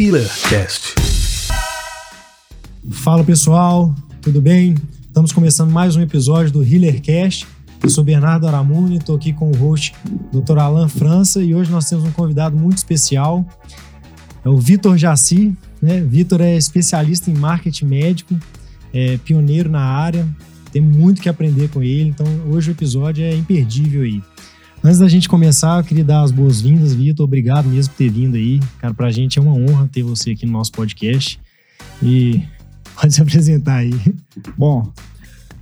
HealerCast. Fala pessoal, tudo bem? Estamos começando mais um episódio do HealerCast. Eu sou Bernardo Aramuni, estou aqui com o host Dr. Alan França e hoje nós temos um convidado muito especial. É o Vitor Jaci. Né? Vitor é especialista em marketing médico, é pioneiro na área, tem muito que aprender com ele, então hoje o episódio é imperdível aí. Antes da gente começar, eu queria dar as boas-vindas, Vitor. Obrigado mesmo por ter vindo aí. Cara, pra gente é uma honra ter você aqui no nosso podcast. E pode se apresentar aí. Bom,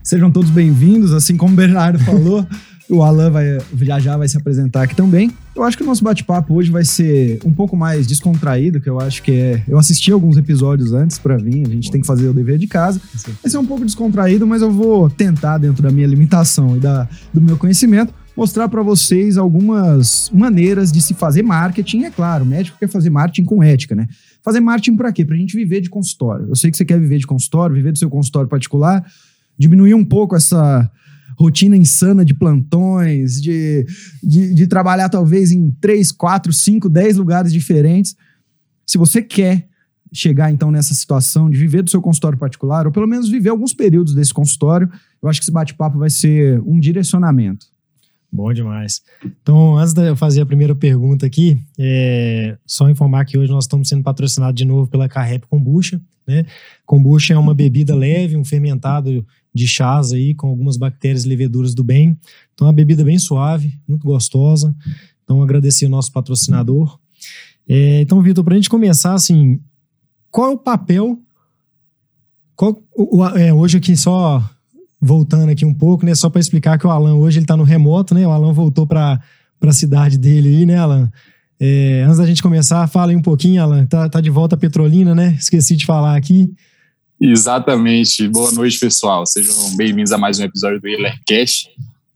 sejam todos bem-vindos. Assim como o Bernardo falou, o Alan vai, já já vai se apresentar aqui também. Eu acho que o nosso bate-papo hoje vai ser um pouco mais descontraído, que eu acho que é. Eu assisti alguns episódios antes para vir, a gente tem que fazer o dever de casa. Vai ser um pouco descontraído, mas eu vou tentar, dentro da minha limitação e da, do meu conhecimento, mostrar para vocês algumas maneiras de se fazer marketing. É claro, o médico quer fazer marketing com ética, né? Fazer marketing para quê? Para a gente viver de consultório. Eu sei que você quer viver de consultório, viver do seu consultório particular, diminuir um pouco essa rotina insana de plantões, de, de, de trabalhar talvez em três, quatro, cinco, dez lugares diferentes. Se você quer chegar então nessa situação de viver do seu consultório particular, ou pelo menos viver alguns períodos desse consultório, eu acho que esse bate-papo vai ser um direcionamento. Bom demais. Então, antes de eu fazer a primeira pergunta aqui, é só informar que hoje nós estamos sendo patrocinados de novo pela Carrep Kombucha. Né? Kombucha é uma bebida leve, um fermentado de chás aí com algumas bactérias e leveduras do bem. Então, é uma bebida bem suave, muito gostosa. Então, agradecer o nosso patrocinador. É, então, Vitor, para a gente começar, assim, qual é o papel? Qual, o, é, hoje aqui só voltando aqui um pouco, né? Só para explicar que o Alan hoje ele tá no remoto, né? O Alan voltou para a cidade dele aí, né, Alan? É, antes da gente começar, fala aí um pouquinho, Alan. Tá, tá de volta a Petrolina, né? Esqueci de falar aqui. Exatamente. Boa noite, pessoal. Sejam bem-vindos a mais um episódio do Cash.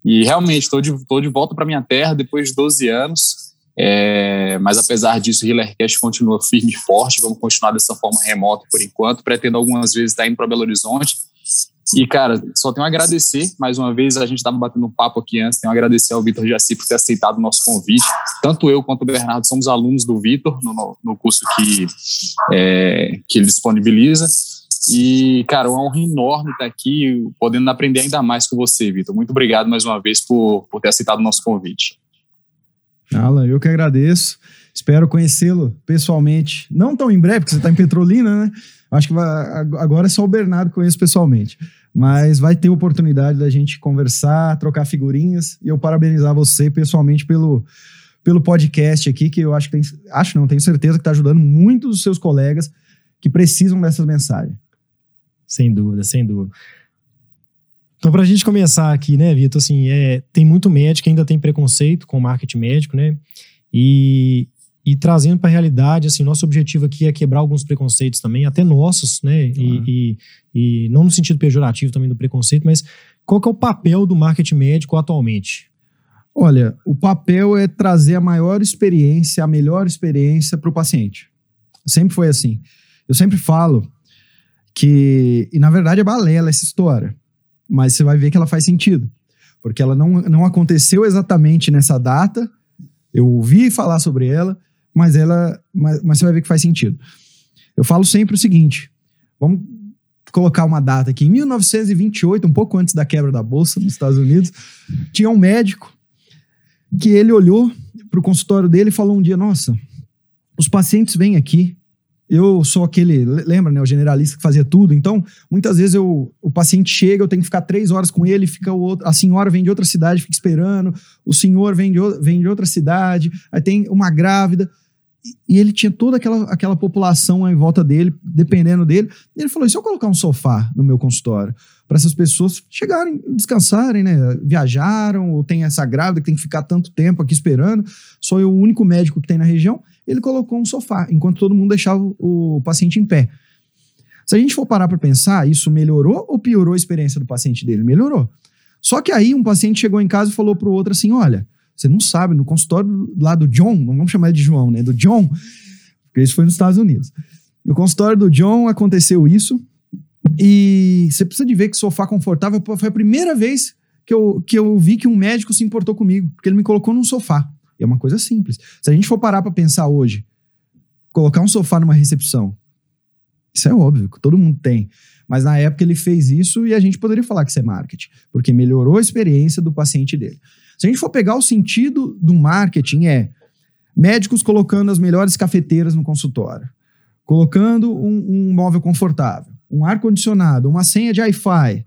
E realmente, estou de, de volta para minha terra depois de 12 anos. É, mas apesar disso, o Cash continua firme e forte. Vamos continuar dessa forma remota por enquanto. Pretendo algumas vezes estar indo para Belo Horizonte e, cara, só tenho a agradecer, mais uma vez, a gente estava batendo um papo aqui antes, tenho a agradecer ao Vitor Jaci por ter aceitado o nosso convite. Tanto eu quanto o Bernardo somos alunos do Vitor, no, no curso que, é, que ele disponibiliza. E, cara, é uma honra enorme estar aqui, podendo aprender ainda mais com você, Vitor. Muito obrigado mais uma vez por, por ter aceitado o nosso convite. Alan, eu que agradeço. Espero conhecê-lo pessoalmente. Não tão em breve, porque você está em Petrolina, né? Acho que vai, agora é só o Bernardo que conheço pessoalmente. Mas vai ter oportunidade da gente conversar, trocar figurinhas. E eu parabenizar você pessoalmente pelo, pelo podcast aqui, que eu acho que tem. Acho não, tenho certeza que está ajudando muitos dos seus colegas que precisam dessas mensagens. Sem dúvida, sem dúvida. Então, para a gente começar aqui, né, Vitor, assim, é, tem muito médico que ainda tem preconceito com o marketing médico, né? E, e trazendo para a realidade, assim, nosso objetivo aqui é quebrar alguns preconceitos também, até nossos, né? Uhum. E, e, e, não no sentido pejorativo também do preconceito, mas qual que é o papel do marketing médico atualmente? Olha, o papel é trazer a maior experiência, a melhor experiência para o paciente. Sempre foi assim. Eu sempre falo que, e na verdade é balela essa história, mas você vai ver que ela faz sentido, porque ela não, não aconteceu exatamente nessa data. Eu ouvi falar sobre ela, mas ela, mas, mas você vai ver que faz sentido. Eu falo sempre o seguinte: vamos colocar uma data aqui. Em 1928, um pouco antes da quebra da bolsa nos Estados Unidos, tinha um médico que ele olhou para o consultório dele e falou um dia: Nossa, os pacientes vêm aqui. Eu sou aquele, lembra, né? O generalista que fazia tudo. Então, muitas vezes eu, o paciente chega, eu tenho que ficar três horas com ele, fica outro, a senhora vem de outra cidade, fica esperando, o senhor vem de, vem de outra cidade, aí tem uma grávida e ele tinha toda aquela, aquela população em volta dele, dependendo dele. E ele falou: e se eu colocar um sofá no meu consultório? Para essas pessoas chegarem, descansarem, né? Viajaram, ou tem essa grávida que tem que ficar tanto tempo aqui esperando, sou eu o único médico que tem na região. Ele colocou um sofá, enquanto todo mundo deixava o, paciente em pé. Se a gente for parar para pensar, isso melhorou ou piorou a experiência do paciente dele? Melhorou. Só que aí um paciente chegou em casa e falou para o outro assim: olha você não sabe, no consultório lá do John, não vamos chamar ele de João, né? Do John, porque isso foi nos Estados Unidos. No consultório do John aconteceu isso. E você precisa de ver que sofá confortável foi a primeira vez que eu, que eu vi que um médico se importou comigo, porque ele me colocou num sofá. É uma coisa simples. Se a gente for parar para pensar hoje, colocar um sofá numa recepção. Isso é óbvio, todo mundo tem. Mas na época ele fez isso e a gente poderia falar que isso é marketing, porque melhorou a experiência do paciente dele. Se a gente for pegar o sentido do marketing, é médicos colocando as melhores cafeteiras no consultório, colocando um, um móvel confortável, um ar-condicionado, uma senha de Wi-Fi.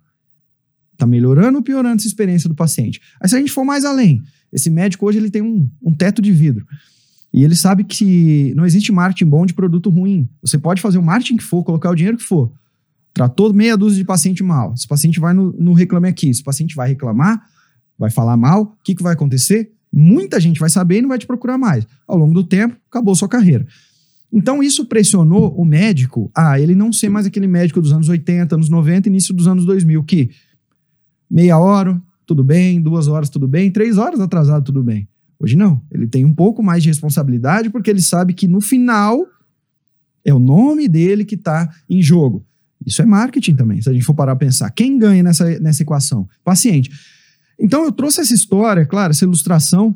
Está melhorando ou piorando essa experiência do paciente? Aí se a gente for mais além, esse médico hoje ele tem um, um teto de vidro. E ele sabe que não existe marketing bom de produto ruim. Você pode fazer o marketing que for, colocar o dinheiro que for. Tratou meia dúzia de paciente mal. Esse paciente vai no, no Reclame Aqui. Esse paciente vai reclamar, vai falar mal. O que, que vai acontecer? Muita gente vai saber e não vai te procurar mais. Ao longo do tempo, acabou sua carreira. Então, isso pressionou o médico a ele não ser mais aquele médico dos anos 80, anos 90, início dos anos 2000, que meia hora, tudo bem, duas horas, tudo bem, três horas atrasado, tudo bem. Hoje não. Ele tem um pouco mais de responsabilidade porque ele sabe que no final é o nome dele que está em jogo. Isso é marketing também, se a gente for parar a pensar. Quem ganha nessa, nessa equação? Paciente. Então eu trouxe essa história, claro, essa ilustração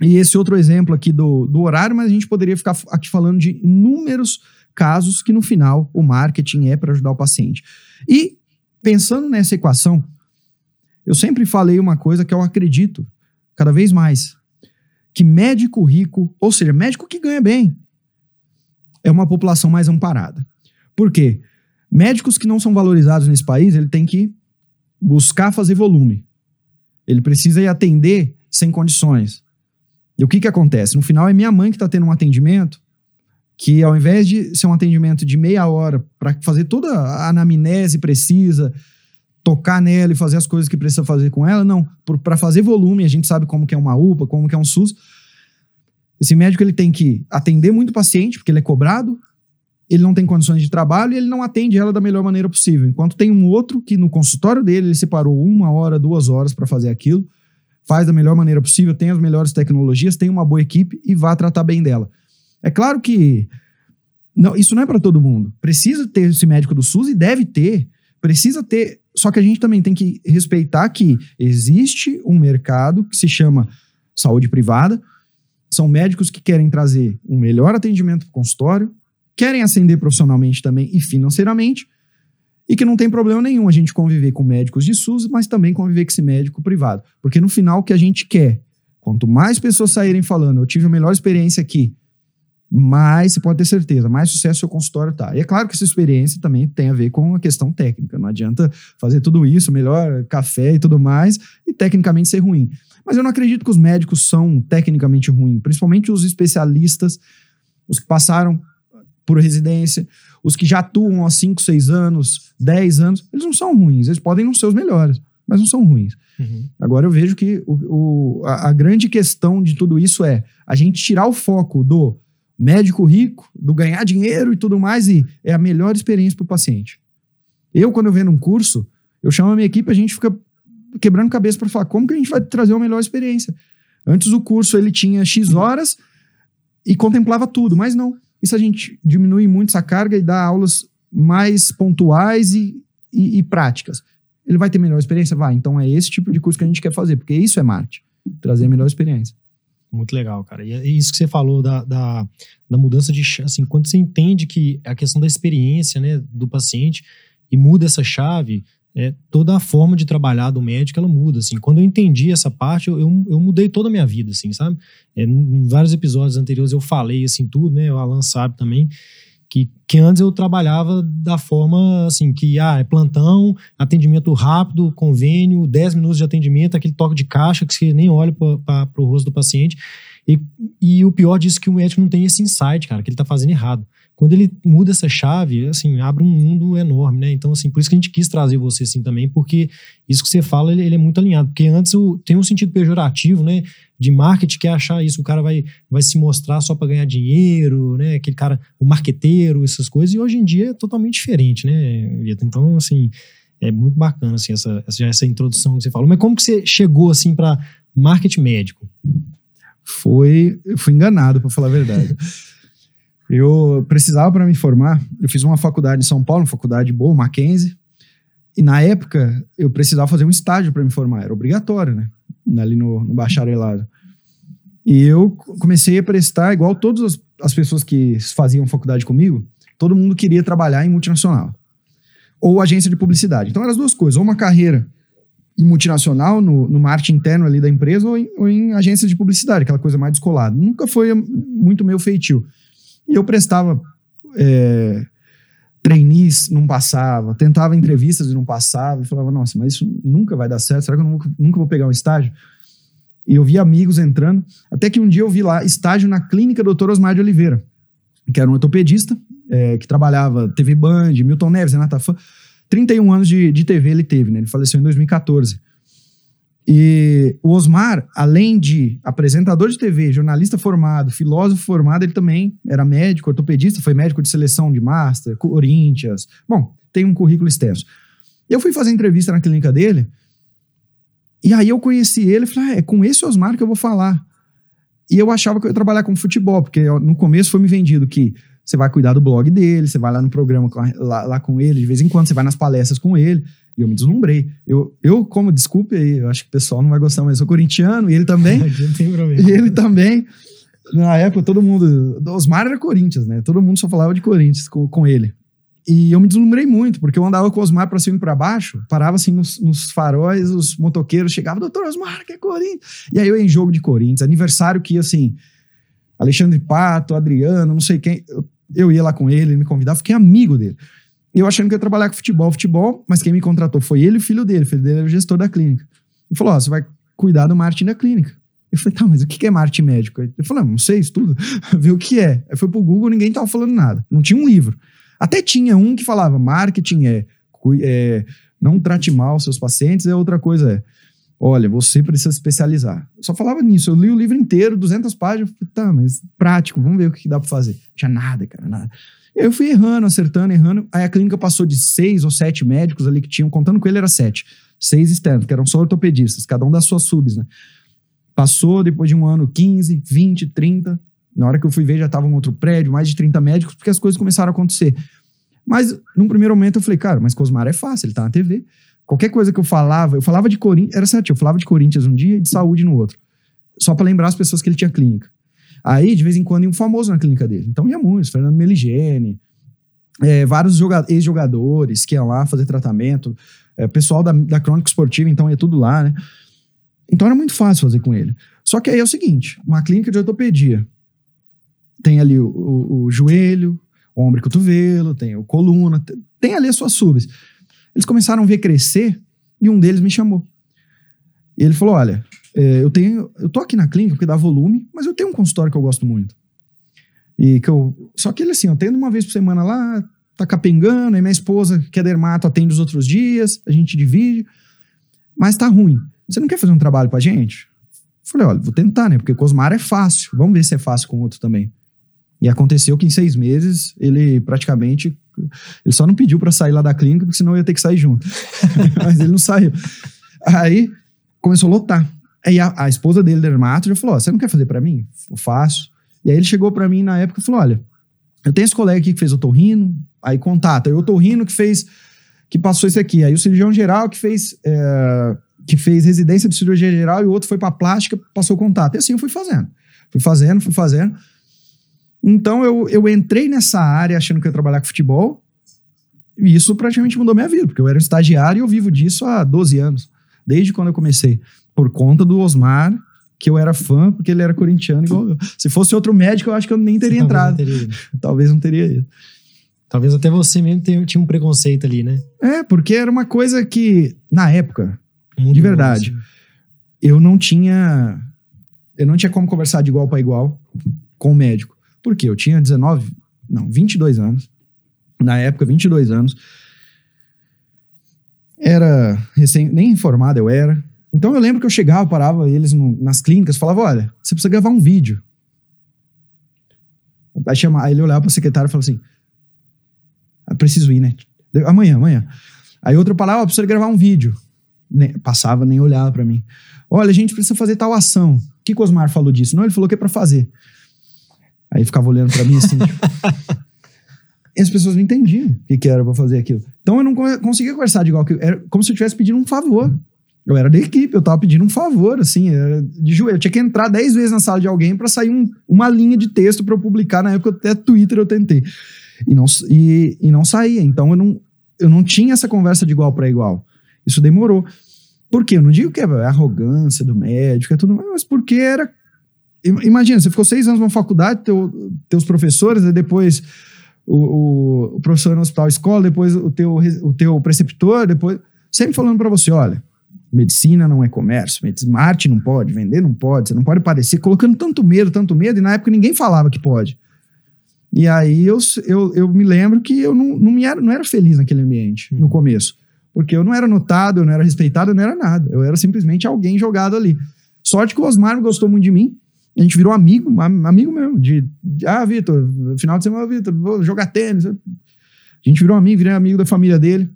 e esse outro exemplo aqui do, do horário, mas a gente poderia ficar aqui falando de inúmeros casos que no final o marketing é para ajudar o paciente. E pensando nessa equação, eu sempre falei uma coisa que eu acredito cada vez mais que médico rico, ou seja, médico que ganha bem, é uma população mais amparada. Por quê? Médicos que não são valorizados nesse país, ele tem que buscar fazer volume. Ele precisa ir atender sem condições. E o que, que acontece? No final, é minha mãe que está tendo um atendimento que, ao invés de ser um atendimento de meia hora para fazer toda a anamnese precisa, tocar nela e fazer as coisas que precisa fazer com ela, não. Para fazer volume, a gente sabe como que é uma UPA, como que é um SUS. Esse médico ele tem que atender muito paciente, porque ele é cobrado, ele não tem condições de trabalho e ele não atende ela da melhor maneira possível. Enquanto tem um outro que no consultório dele ele separou uma hora, duas horas para fazer aquilo, faz da melhor maneira possível, tem as melhores tecnologias, tem uma boa equipe e vai tratar bem dela. É claro que não, isso não é para todo mundo. Precisa ter esse médico do SUS e deve ter. Precisa ter só que a gente também tem que respeitar que existe um mercado que se chama saúde privada. São médicos que querem trazer um melhor atendimento para o consultório, querem ascender profissionalmente também e financeiramente, e que não tem problema nenhum a gente conviver com médicos de SUS, mas também conviver com esse médico privado. Porque no final o que a gente quer, quanto mais pessoas saírem falando, eu tive a melhor experiência aqui, mais você pode ter certeza, mais sucesso seu consultório tá. E é claro que essa experiência também tem a ver com a questão técnica. Não adianta fazer tudo isso, melhor café e tudo mais, e tecnicamente ser ruim. Mas eu não acredito que os médicos são tecnicamente ruins, principalmente os especialistas, os que passaram por residência, os que já atuam há 5, 6 anos, 10 anos, eles não são ruins, eles podem não ser os melhores, mas não são ruins. Uhum. Agora eu vejo que o, o a, a grande questão de tudo isso é a gente tirar o foco do médico rico, do ganhar dinheiro e tudo mais, e é a melhor experiência para o paciente. Eu, quando eu venho num curso, eu chamo a minha equipe, a gente fica quebrando cabeça para falar como que a gente vai trazer uma melhor experiência. Antes o curso ele tinha X horas e contemplava tudo, mas não. Isso a gente diminui muito essa carga e dá aulas mais pontuais e, e, e práticas. Ele vai ter melhor experiência? Vai. Então é esse tipo de curso que a gente quer fazer, porque isso é marketing, trazer a melhor experiência. Muito legal, cara. E é isso que você falou da, da, da, mudança de. Assim, quando você entende que a questão da experiência né, do paciente e muda essa chave, é, toda a forma de trabalhar do médico ela muda. Assim. Quando eu entendi essa parte, eu, eu, eu mudei toda a minha vida, assim, sabe? É, em vários episódios anteriores eu falei assim tudo, né? O Alan sabe também que, que antes eu trabalhava da forma assim, que ah, é plantão, atendimento rápido, convênio, 10 minutos de atendimento, aquele toque de caixa que você nem olha para o rosto do paciente. E, e o pior disso é que o médico não tem esse insight, cara, que ele está fazendo errado. Quando ele muda essa chave, assim, abre um mundo enorme, né? Então, assim, por isso que a gente quis trazer você assim também, porque isso que você fala, ele, ele é muito alinhado. Porque antes o, tem um sentido pejorativo, né? De marketing, que é achar isso, o cara vai, vai se mostrar só para ganhar dinheiro, né? Aquele cara, o marqueteiro, essas coisas. E hoje em dia é totalmente diferente, né, Vitor? Então, assim, é muito bacana, assim, essa, essa, essa introdução que você falou. Mas como que você chegou, assim, para marketing médico? Foi, eu fui enganado, para falar a verdade. Eu precisava para me formar, eu fiz uma faculdade em São Paulo, uma faculdade boa, Mackenzie, e na época eu precisava fazer um estágio para me formar, era obrigatório, né? Ali no, no bacharelado. E eu comecei a prestar, igual todas as, as pessoas que faziam faculdade comigo, todo mundo queria trabalhar em multinacional. Ou agência de publicidade. Então eram as duas coisas. Ou uma carreira em multinacional, no, no marketing interno ali da empresa, ou em, ou em agência de publicidade, aquela coisa mais descolada. Nunca foi muito meu feitio. E eu prestava é, trainees, não passava, tentava entrevistas e não passava, e falava, nossa, mas isso nunca vai dar certo, será que eu nunca, nunca vou pegar um estágio? E eu vi amigos entrando, até que um dia eu vi lá estágio na clínica Dr. Osmar de Oliveira, que era um ortopedista, é, que trabalhava TV Band, Milton Neves, Renata Fã, 31 anos de, de TV ele teve, né? Ele faleceu em 2014. E o Osmar, além de apresentador de TV, jornalista formado, filósofo formado, ele também era médico, ortopedista, foi médico de seleção de Master, Corinthians. Bom, tem um currículo extenso. Eu fui fazer entrevista na clínica dele, e aí eu conheci ele e falei: ah, é com esse Osmar que eu vou falar. E eu achava que eu ia trabalhar com futebol, porque no começo foi me vendido que você vai cuidar do blog dele, você vai lá no programa lá, lá, com ele, de vez em quando você vai nas palestras com ele. E eu me deslumbrei. Eu, eu como, desculpe aí, eu acho que o pessoal não vai gostar, mas eu sou corintiano, e ele também. não tem problema. E ele também. Na época, todo mundo. Osmar era Corinthians, né? Todo mundo só falava de Corinthians com, com ele. E eu me deslumbrei muito, porque eu andava com o Osmar pra cima e pra baixo, parava assim nos, nos faróis, os motoqueiros chegavam, doutor Osmar, que é Corinthians. E aí eu ia em jogo de Corinthians, aniversário que ia assim, Alexandre Pato, Adriano, não sei quem. Eu eu ia lá com ele, ele me convidava, fiquei amigo dele. Eu achando que ia trabalhar com futebol, futebol, mas quem me contratou foi ele e o filho dele. O filho dele era o gestor da clínica. Ele falou: Ó, oh, você vai cuidar do marketing da clínica. Eu falei, tá, mas o que é marketing médico? Ele falou, não, não sei, estudo, vê o que é. Aí foi pro Google, ninguém tava falando nada. Não tinha um livro. Até tinha um que falava, marketing é, é não trate mal seus pacientes, é outra coisa é, olha, você precisa especializar. Eu só falava nisso, eu li o livro inteiro, 200 páginas, falei, tá, mas prático, vamos ver o que dá para fazer. Não tinha nada, cara, nada. Eu fui errando, acertando, errando. Aí a clínica passou de seis ou sete médicos ali que tinham, contando com ele era sete. Seis externos, que eram só ortopedistas, cada um das suas subs, né? Passou depois de um ano 15, 20, 30. Na hora que eu fui ver, já estava um outro prédio, mais de 30 médicos, porque as coisas começaram a acontecer. Mas, num primeiro momento, eu falei, cara, mas Cosmar é fácil, ele tá na TV. Qualquer coisa que eu falava, eu falava de Corinthians, era certo, eu falava de Corinthians um dia e de saúde no outro. Só para lembrar as pessoas que ele tinha clínica. Aí, de vez em quando, ia um famoso na clínica dele. Então ia muitos, Fernando Meligene, é, vários ex-jogadores que iam lá fazer tratamento, é, pessoal da, da Crônica Esportiva, então ia tudo lá, né? Então era muito fácil fazer com ele. Só que aí é o seguinte: uma clínica de ortopedia tem ali o, o, o joelho, ombro e cotovelo, tem o coluna, tem ali as suas subs. Eles começaram a ver crescer e um deles me chamou. E ele falou: Olha, é, eu tenho, eu tô aqui na clínica porque dá volume, mas eu tenho um consultório que eu gosto muito. E que eu, só que ele assim, eu tenho uma vez por semana lá, tá capengando, e minha esposa, que é dermato, atende os outros dias, a gente divide, mas tá ruim. Você não quer fazer um trabalho pra gente? Falei, olha, vou tentar, né? Porque Cosmar é fácil. Vamos ver se é fácil com outro também. E aconteceu que em seis meses ele praticamente. Ele só não pediu para sair lá da clínica, porque senão eu ia ter que sair junto. Mas ele não saiu. Aí começou a lotar. Aí a, a esposa dele, dermato, já falou: Você não quer fazer para mim? Eu faço. E aí ele chegou para mim na época e falou: Olha, eu tenho esse colega aqui que fez o torrino, aí contata. O torrino que fez, que passou isso aqui. Aí o cirurgião geral que fez, é, que fez residência de cirurgia geral e o outro foi para plástica, passou contato. E assim eu fui fazendo. Fui fazendo, fui fazendo. Então eu, eu entrei nessa área achando que eu ia trabalhar com futebol. E isso praticamente mudou minha vida, porque eu era um estagiário e eu vivo disso há 12 anos, desde quando eu comecei, por conta do Osmar, que eu era fã, porque ele era corintiano igual eu. Se fosse outro médico, eu acho que eu nem teria entrado. Não teria Talvez não teria ido. Talvez até você mesmo tinha um preconceito ali, né? É, porque era uma coisa que, na época, de verdade, nosso. eu não tinha. Eu não tinha como conversar de igual para igual com o médico. Por quê? Eu tinha 19, não, 22 anos. Na época, 22 anos. Era recém, nem informado eu era. Então eu lembro que eu chegava, parava eles no, nas clínicas, falava: olha, você precisa gravar um vídeo. Aí, chama, aí ele olhava para o secretário e falava assim: ah, preciso ir, né? Amanhã, amanhã. Aí outra palavra, precisa gravar um vídeo. Nem, passava, nem olhava para mim. Olha, a gente precisa fazer tal ação. O que o Osmar falou disso? Não, ele falou que é para fazer. Aí ficava olhando para mim assim. tipo, e as pessoas não entendiam o que, que era para fazer aquilo. Então eu não conseguia conversar de igual que. Era como se eu estivesse pedindo um favor. Eu era da equipe, eu tava pedindo um favor, assim, de joelho. Eu tinha que entrar dez vezes na sala de alguém para sair um, uma linha de texto para eu publicar. Na época, até Twitter eu tentei. E não, e, e não saía. Então, eu não, eu não tinha essa conversa de igual para igual. Isso demorou. Por quê? Eu não digo que é arrogância do médico, é tudo mais, mas porque era. Imagina, você ficou seis anos numa faculdade, teu, teus professores, e depois o, o, o, professor no hospital escola, depois o teu, o teu preceptor, depois. Sempre falando para você: olha, medicina não é comércio, arte não pode, vender não pode, você não pode parecer, colocando tanto medo, tanto medo, e na época ninguém falava que pode. E aí eu, eu, eu me lembro que eu não, não, me era, não era feliz naquele ambiente, no uhum. começo. Porque eu não era notado, eu não era respeitado, eu não era nada. Eu era simplesmente alguém jogado ali. Sorte que o Osmar gostou muito de mim. A gente virou amigo, amigo mesmo. De, de ah, Vitor, final de semana, Vitor, vou jogar tênis. A gente virou amigo, virei amigo da família dele.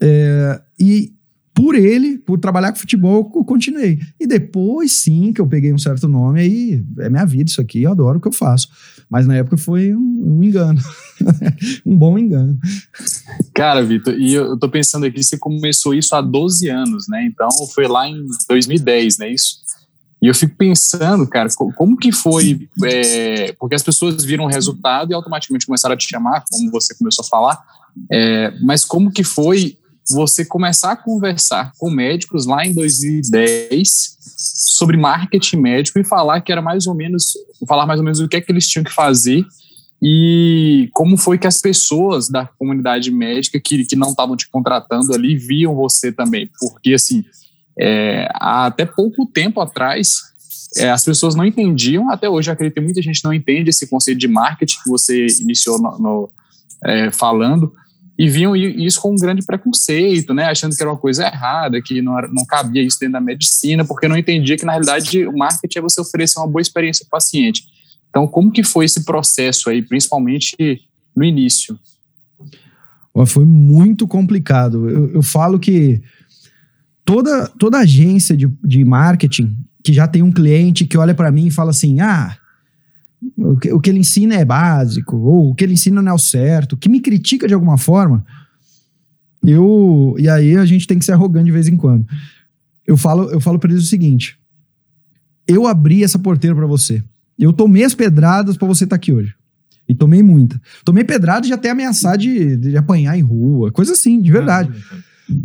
É, e por ele, por trabalhar com futebol, eu continuei. E depois, sim, que eu peguei um certo nome, aí é minha vida isso aqui, eu adoro o que eu faço. Mas na época foi um, um engano. um bom engano. Cara, Vitor, e eu tô pensando aqui, você começou isso há 12 anos, né? Então foi lá em 2010, né? Isso. E eu fico pensando, cara, como que foi? É, porque as pessoas viram o resultado e automaticamente começaram a te chamar, como você começou a falar. É, mas como que foi você começar a conversar com médicos lá em 2010 sobre marketing médico e falar que era mais ou menos, falar mais ou menos o que é que eles tinham que fazer e como foi que as pessoas da comunidade médica que, que não estavam te contratando ali viam você também, porque assim, é, até pouco tempo atrás é, as pessoas não entendiam, até hoje acredito que muita gente não entende esse conceito de marketing que você iniciou no, no é, falando, e viam isso com um grande preconceito, né, achando que era uma coisa errada, que não, era, não cabia isso dentro da medicina, porque não entendia que, na realidade, o marketing é você oferecer uma boa experiência para o paciente. Então, como que foi esse processo aí, principalmente no início? Foi muito complicado. Eu, eu falo que toda, toda agência de, de marketing que já tem um cliente que olha para mim e fala assim, ah, o que, o que ele ensina é básico, ou o que ele ensina não é o certo, que me critica de alguma forma, eu. E aí a gente tem que ser arrogante de vez em quando. Eu falo, eu falo para eles o seguinte: eu abri essa porteira para você. Eu tomei as pedradas para você estar tá aqui hoje. E tomei muita. Tomei pedradas de até ameaçar de, de apanhar em rua, coisa assim, de verdade.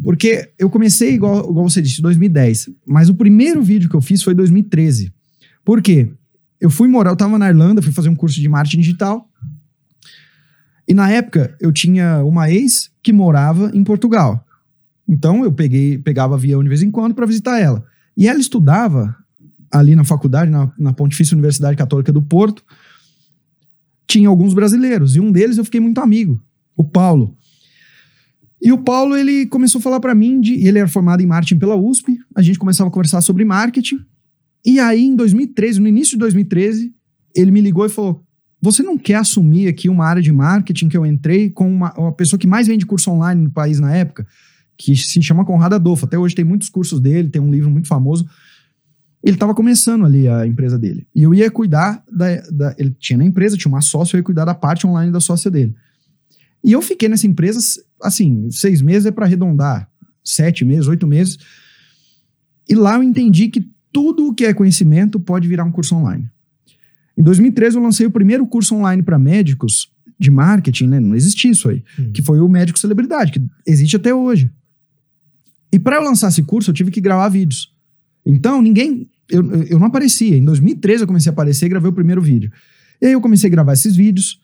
Porque eu comecei, igual, igual você disse, em 2010. Mas o primeiro vídeo que eu fiz foi em 2013. Por quê? Eu fui morar, eu tava na Irlanda, fui fazer um curso de marketing digital. E na época eu tinha uma ex que morava em Portugal. Então eu peguei, pegava avião de vez em quando para visitar ela. E ela estudava ali na faculdade, na, na Pontifícia Universidade Católica do Porto. Tinha alguns brasileiros e um deles eu fiquei muito amigo, o Paulo. E o Paulo, ele começou a falar para mim de. Ele era formado em marketing pela USP. A gente começava a conversar sobre marketing. E aí, em 2013, no início de 2013, ele me ligou e falou: Você não quer assumir aqui uma área de marketing que eu entrei com uma, uma pessoa que mais vende curso online no país na época, que se chama Conrado Adolfo. Até hoje tem muitos cursos dele, tem um livro muito famoso. Ele estava começando ali a empresa dele. E eu ia cuidar da, da, Ele tinha na empresa, tinha uma sócia, eu ia cuidar da parte online da sócia dele. E eu fiquei nessa empresa, assim, seis meses é para arredondar, sete meses, oito meses. E lá eu entendi que tudo o que é conhecimento pode virar um curso online. Em 2013, eu lancei o primeiro curso online para médicos de marketing, né? Não existia isso aí. Hum. Que foi o Médico Celebridade, que existe até hoje. E para eu lançar esse curso, eu tive que gravar vídeos. Então, ninguém. Eu, eu não aparecia. Em 2013, eu comecei a aparecer e gravei o primeiro vídeo. E aí, eu comecei a gravar esses vídeos.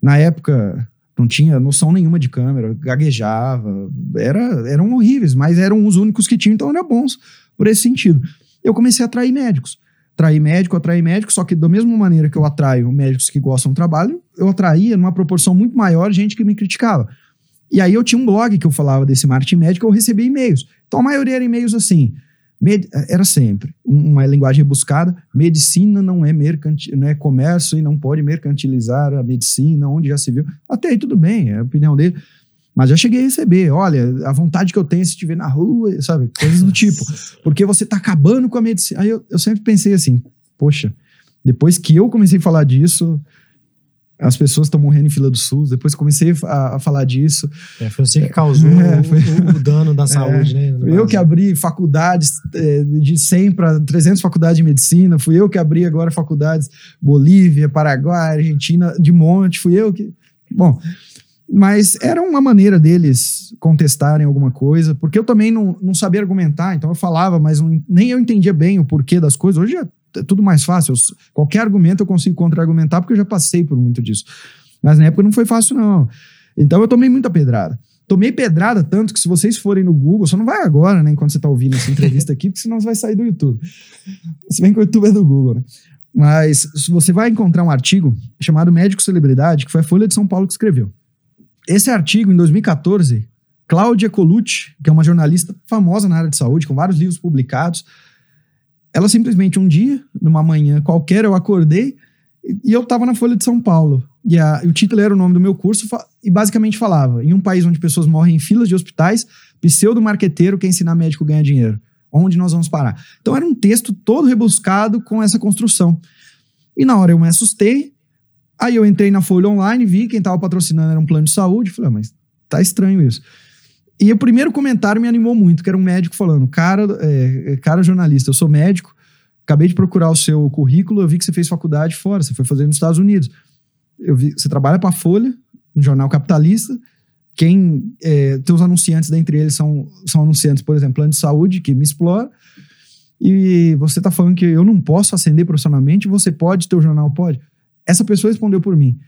Na época, não tinha noção nenhuma de câmera, gaguejava. Era, eram horríveis, mas eram os únicos que tinham, então eram bons por esse sentido eu comecei a atrair médicos. Atrair médico, atrair médico, só que da mesma maneira que eu atraio médicos que gostam do trabalho, eu atraía numa proporção muito maior gente que me criticava. E aí eu tinha um blog que eu falava desse marketing médico, eu recebia e-mails. Então a maioria era e-mails assim, era sempre uma linguagem rebuscada. Medicina não é mercantil, não é comércio e não pode mercantilizar a medicina, onde já se viu. Até aí tudo bem, é a opinião dele. Mas já cheguei a receber, olha, a vontade que eu tenho se te ver na rua, sabe? Coisas do tipo. Porque você tá acabando com a medicina. Aí eu, eu sempre pensei assim, poxa, depois que eu comecei a falar disso, as pessoas estão morrendo em fila do SUS. Depois comecei a, a falar disso. É, foi você que causou é, foi... o, o, dano da saúde, é, né? Eu que abri faculdades é, de 100 para 300 faculdades de medicina. Fui eu que abri agora faculdades Bolívia, Paraguai, Argentina, de monte. Fui eu que. Bom, mas era uma maneira deles contestarem alguma coisa, porque eu também não, não sabia argumentar, então eu falava, mas não, nem eu entendia bem o porquê das coisas. Hoje é é tudo mais fácil. Eu, qualquer argumento eu consigo contra-argumentar porque eu já passei por muito disso. Mas na época não foi fácil, não. Então eu tomei muita pedrada. Tomei pedrada tanto que se vocês forem no Google, só não vai agora, né, enquanto você está ouvindo essa entrevista aqui, porque senão você vai sair do YouTube. Se bem que o YouTube é do Google, né? Mas você vai encontrar um artigo chamado Médico Celebridade, que foi a Folha de São Paulo que escreveu. Esse artigo, em 2014, Cláudia Colucci, que é uma jornalista famosa na área de saúde, com vários livros publicados, ela simplesmente, um dia, numa manhã qualquer, eu acordei e eu estava na Folha de São Paulo. E, a, e, o título era o nome do meu curso e basicamente falava: em um país onde pessoas morrem em filas de hospitais, pseudo-marqueteiro quer ensinar médico ganhar dinheiro. Onde nós vamos parar? Então era um texto todo rebuscado com essa construção. E na hora eu me assustei. Aí eu entrei na Folha Online, vi quem estava patrocinando era um plano de saúde. Falei, ah, mas tá estranho isso. E o primeiro comentário me animou muito, que era um médico falando: Cara, é, é, cara jornalista, eu sou médico, acabei de procurar o seu currículo, eu vi que você fez faculdade fora, você foi fazer nos Estados Unidos. Eu vi, você trabalha para a Folha, um jornal capitalista. Quem é, teus anunciantes dentre eles são, são anunciantes, por exemplo, plano de saúde, que me explora. E você está falando que eu não posso ascender profissionalmente, você pode, teu jornal pode. Essa pessoa respondeu por mim.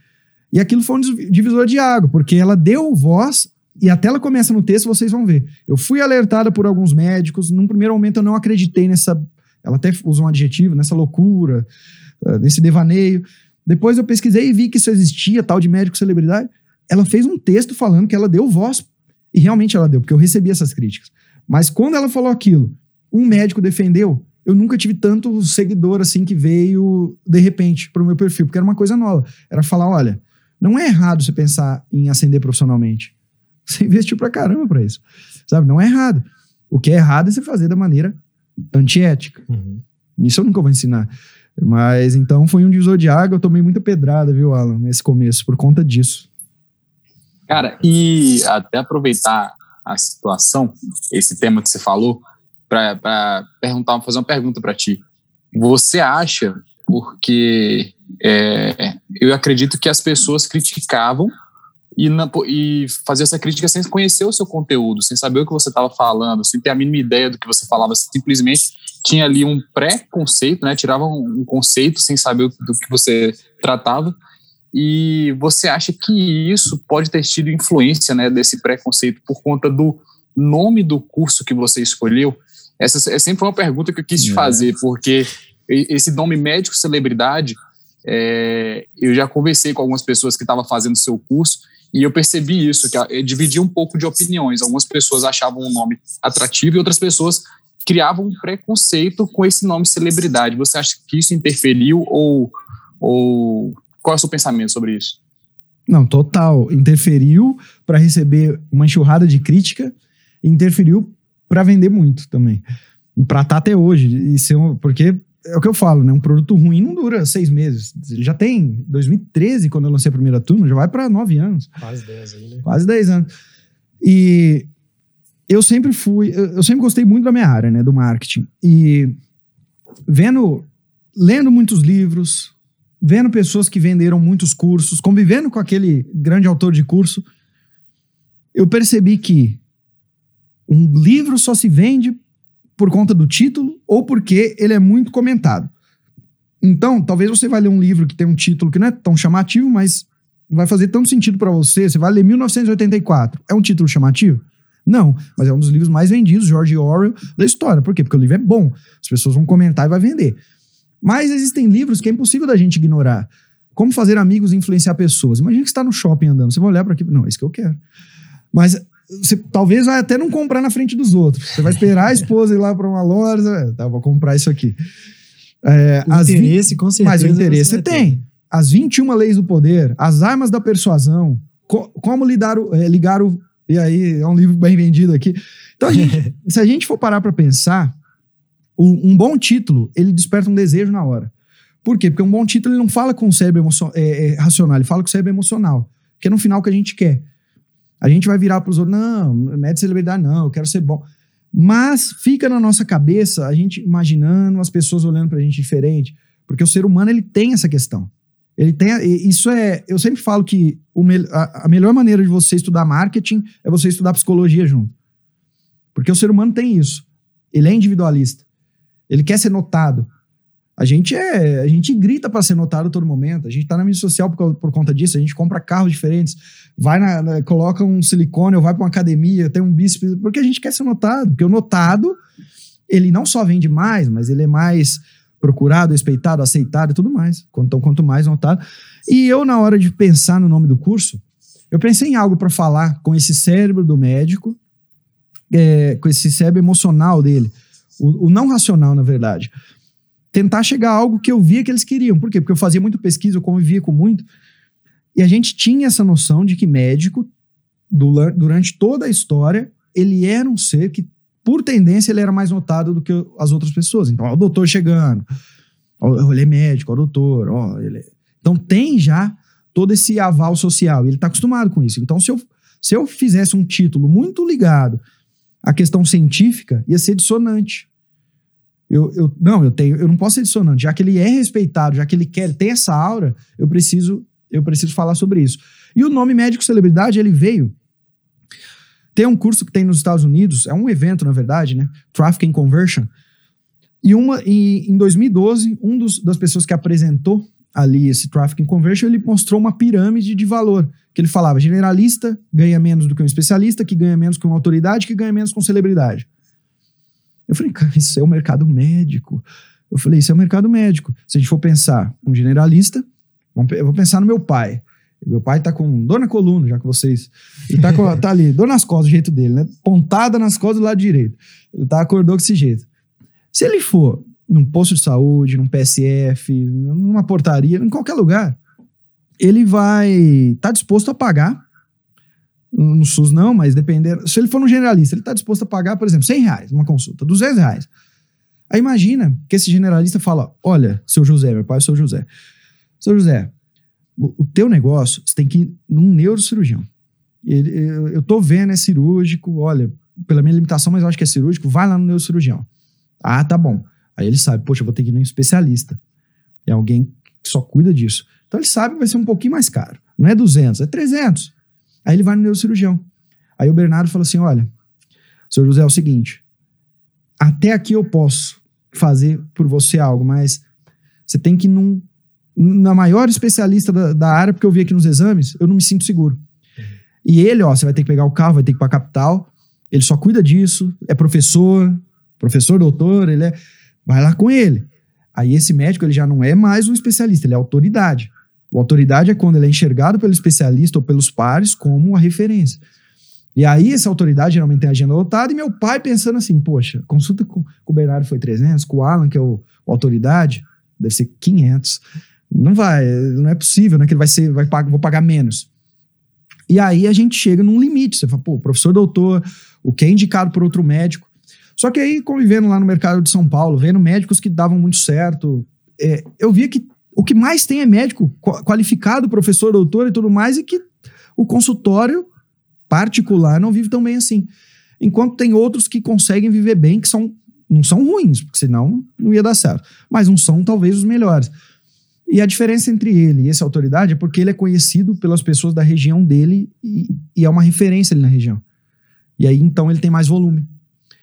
E aquilo foi um divisor de água, porque ela deu voz e a tela começa no texto, vocês vão ver. Eu fui alertada por alguns médicos, num primeiro momento eu não acreditei nessa. Ela até usou um adjetivo, nessa loucura, uh, nesse devaneio. Depois eu pesquisei e vi que isso existia, tal de médico celebridade. Ela fez um texto falando que ela deu voz. E realmente ela deu, porque eu recebi essas críticas. Mas quando ela falou aquilo, um médico defendeu, eu nunca tive tanto seguidor assim que veio de repente para o meu perfil, porque era uma coisa nova. Era falar: olha, não é errado você pensar em ascender profissionalmente. Você investiu pra caramba pra isso. Sabe? Não é errado. O que é errado é você fazer da maneira antiética. Uhum. Isso eu nunca vou ensinar. Mas então foi um divisor de água. Eu tomei muita pedrada, viu, Alan, nesse começo, por conta disso. Cara, e até aproveitar a situação, esse tema que você falou, para perguntar, fazer uma pergunta para ti. Você acha, porque é, eu acredito que as pessoas criticavam e, e fazer essa crítica sem conhecer o seu conteúdo, sem saber o que você estava falando, sem ter a mínima ideia do que você falava, simplesmente tinha ali um pré-conceito, né? Tirava um, conceito sem saber do que você tratava. E você acha que isso pode ter tido influência, né, desse pré-conceito por conta do nome do curso que você escolheu? Essa é sempre uma pergunta que eu quis te é. fazer, porque esse nome médico celebridade, é, eu já conversei com algumas pessoas que estavam fazendo seu curso e eu percebi isso, que eh, dividia um pouco de opiniões. Algumas pessoas achavam o nome atrativo e outras pessoas criavam um preconceito com esse nome celebridade. Você acha que isso interferiu ou, ou qual é o seu pensamento sobre isso? Não, total. Interferiu para receber uma enxurrada de crítica, interferiu para vender muito também. Para estar tá até hoje. E ser um, porque é o que eu falo, né? Um produto ruim não dura seis meses. Ele já tem 2013, quando eu lancei a primeira turma, já vai para nove anos. Quase dez aí, né? Quase dez anos. E eu sempre fui, eu sempre gostei muito da minha área, né? Do marketing. E vendo, lendo muitos livros, vendo pessoas que venderam muitos cursos, convivendo com aquele grande autor de curso, eu percebi que um livro só se vende por conta do título ou porque ele é muito comentado. Então, talvez você vai ler um livro que tem um título que não é tão chamativo, mas vai fazer tanto sentido para você. Você vai ler 1984. É um título chamativo? Não, mas é um dos livros mais vendidos, George Orwell, da história. Por quê? Porque o livro é bom. As pessoas vão comentar e vai vender. Mas existem livros que é impossível da gente ignorar. Como fazer amigos influenciar pessoas. Imagina que você está no shopping andando. Você vai olhar para aqui. Não, é isso que eu quero. Mas você talvez vai até não comprar na frente dos outros. Você vai esperar a esposa ir lá para uma loja, é, tá, vou comprar isso aqui. É, o interesse, 20, com certeza. Mas o interesse você tem. As 21 leis do poder, as armas da persuasão, co como lidar o, é, ligar o. E aí, é um livro bem vendido aqui. Então, a gente, se a gente for parar para pensar, um, um bom título, ele desperta um desejo na hora. Por quê? Porque um bom título ele não fala com o cérebro é, é, racional, ele fala com o cérebro emocional. Que é no final que a gente quer. A gente vai virar para os outros, não, mede celebridade, não, eu quero ser bom. Mas fica na nossa cabeça a gente imaginando as pessoas olhando pra gente diferente. Porque o ser humano ele tem essa questão. Ele tem. Isso é. Eu sempre falo que o a, a melhor maneira de você estudar marketing é você estudar psicologia junto. Porque o ser humano tem isso. Ele é individualista. Ele quer ser notado. A gente é, a gente grita para ser notado a todo momento. A gente tá na mídia social por, por conta disso. A gente compra carros diferentes, vai na, na- coloca um silicone, ou vai para uma academia, tem um bíceps, porque a gente quer ser notado. Porque o notado, ele não só vende mais, mas ele é mais procurado, respeitado, aceitado e tudo mais. Então, quanto mais notado. E eu, na hora de pensar no nome do curso, eu pensei em algo para falar com esse cérebro do médico, é, com esse cérebro emocional dele, o, o não racional, na verdade. Tentar chegar a algo que eu via que eles queriam. Por quê? Porque eu fazia muito pesquisa, eu convivia com muito. E a gente tinha essa noção de que médico, durante toda a história, ele era um ser que, por tendência, ele era mais notado do que as outras pessoas. Então, ó, o doutor chegando, ó, ele é médico, ó, o doutor, ó, ele é- Então, tem já todo esse aval social, ele está acostumado com isso. Então, se eu, se eu fizesse um título muito ligado à questão científica, ia ser dissonante. Eu, eu, não, eu tenho, eu não posso ser dissonante. Já que ele é respeitado, já que ele quer, tem essa aura, eu preciso, eu preciso falar sobre isso. E o nome médico celebridade, ele veio. Tem um curso que tem nos Estados Unidos, é um evento, na verdade, né? Trafficking Conversion. E uma, e, em 2012, um dos, das pessoas que apresentou ali esse Trafficking Conversion, ele mostrou uma pirâmide de valor. Que ele falava: generalista ganha menos do que um especialista, que ganha menos que uma autoridade, que ganha menos com celebridade. Eu falei, cara, isso é o mercado médico. Eu falei, isso é o mercado médico. Se a gente for pensar um generalista, eu vou pensar no meu pai. Meu pai tá com dor na coluna, já que vocês. Ele tá, com, tá ali, dor nas costas, do jeito dele, né? Pontada nas costas do lado direito. Ele tá acordou desse jeito. Se ele for num posto de saúde, num PSF, numa portaria, em qualquer lugar, ele vai estar disposto a pagar. No SUS não, mas dependendo. Se ele for no generalista, ele está disposto a pagar, por exemplo, 100 reais numa consulta, 200 reais. Aí imagina que esse generalista fala: Olha, seu José, meu pai é o seu José. Seu José, o, o teu negócio, você tem que ir num neurocirurgião. Ele, eu, eu tô vendo, é cirúrgico, olha, pela minha limitação, mas eu acho que é cirúrgico, vai lá no neurocirurgião. Ah, tá bom. Aí ele sabe, poxa, eu vou ter que ir num especialista. É alguém que só cuida disso. Então ele sabe que vai ser um pouquinho mais caro. Não é 200, é 300. Aí ele vai no neurocirurgião. Aí o Bernardo falou assim: olha, seu José, é o seguinte, até aqui eu posso fazer por você algo, mas você tem que ir num, na maior especialista da, da área, porque eu vi aqui nos exames, eu não me sinto seguro. E ele, ó, você vai ter que pegar o carro, vai ter que ir pra capital, ele só cuida disso, é professor, professor, doutor, ele é. Vai lá com ele. Aí esse médico, ele já não é mais um especialista, ele é autoridade. O autoridade é quando ele é enxergado pelo especialista ou pelos pares como a referência. E aí, essa autoridade geralmente tem a agenda lotada, e meu pai pensando assim: poxa, consulta com, com o Bernardo foi 300, com o Alan, que é o, o autoridade, deve ser 500. Não vai, não é possível, né? Que ele vai ser, vai pagar, vou pagar menos. E aí a gente chega num limite. Você fala, pô, professor doutor, o que é indicado por outro médico. Só que aí, convivendo lá no mercado de São Paulo, vendo médicos que davam muito certo, é, eu via que o que mais tem é médico qua- qualificado, professor, doutor e tudo mais, e que o consultório particular não vive tão bem assim. Enquanto tem outros que conseguem viver bem, que são, não são ruins, porque senão não ia dar certo. Mas não são talvez os melhores. E a diferença entre ele e essa autoridade é porque ele é conhecido pelas pessoas da região dele e, e é uma referência ali na região. E aí, então, ele tem mais volume.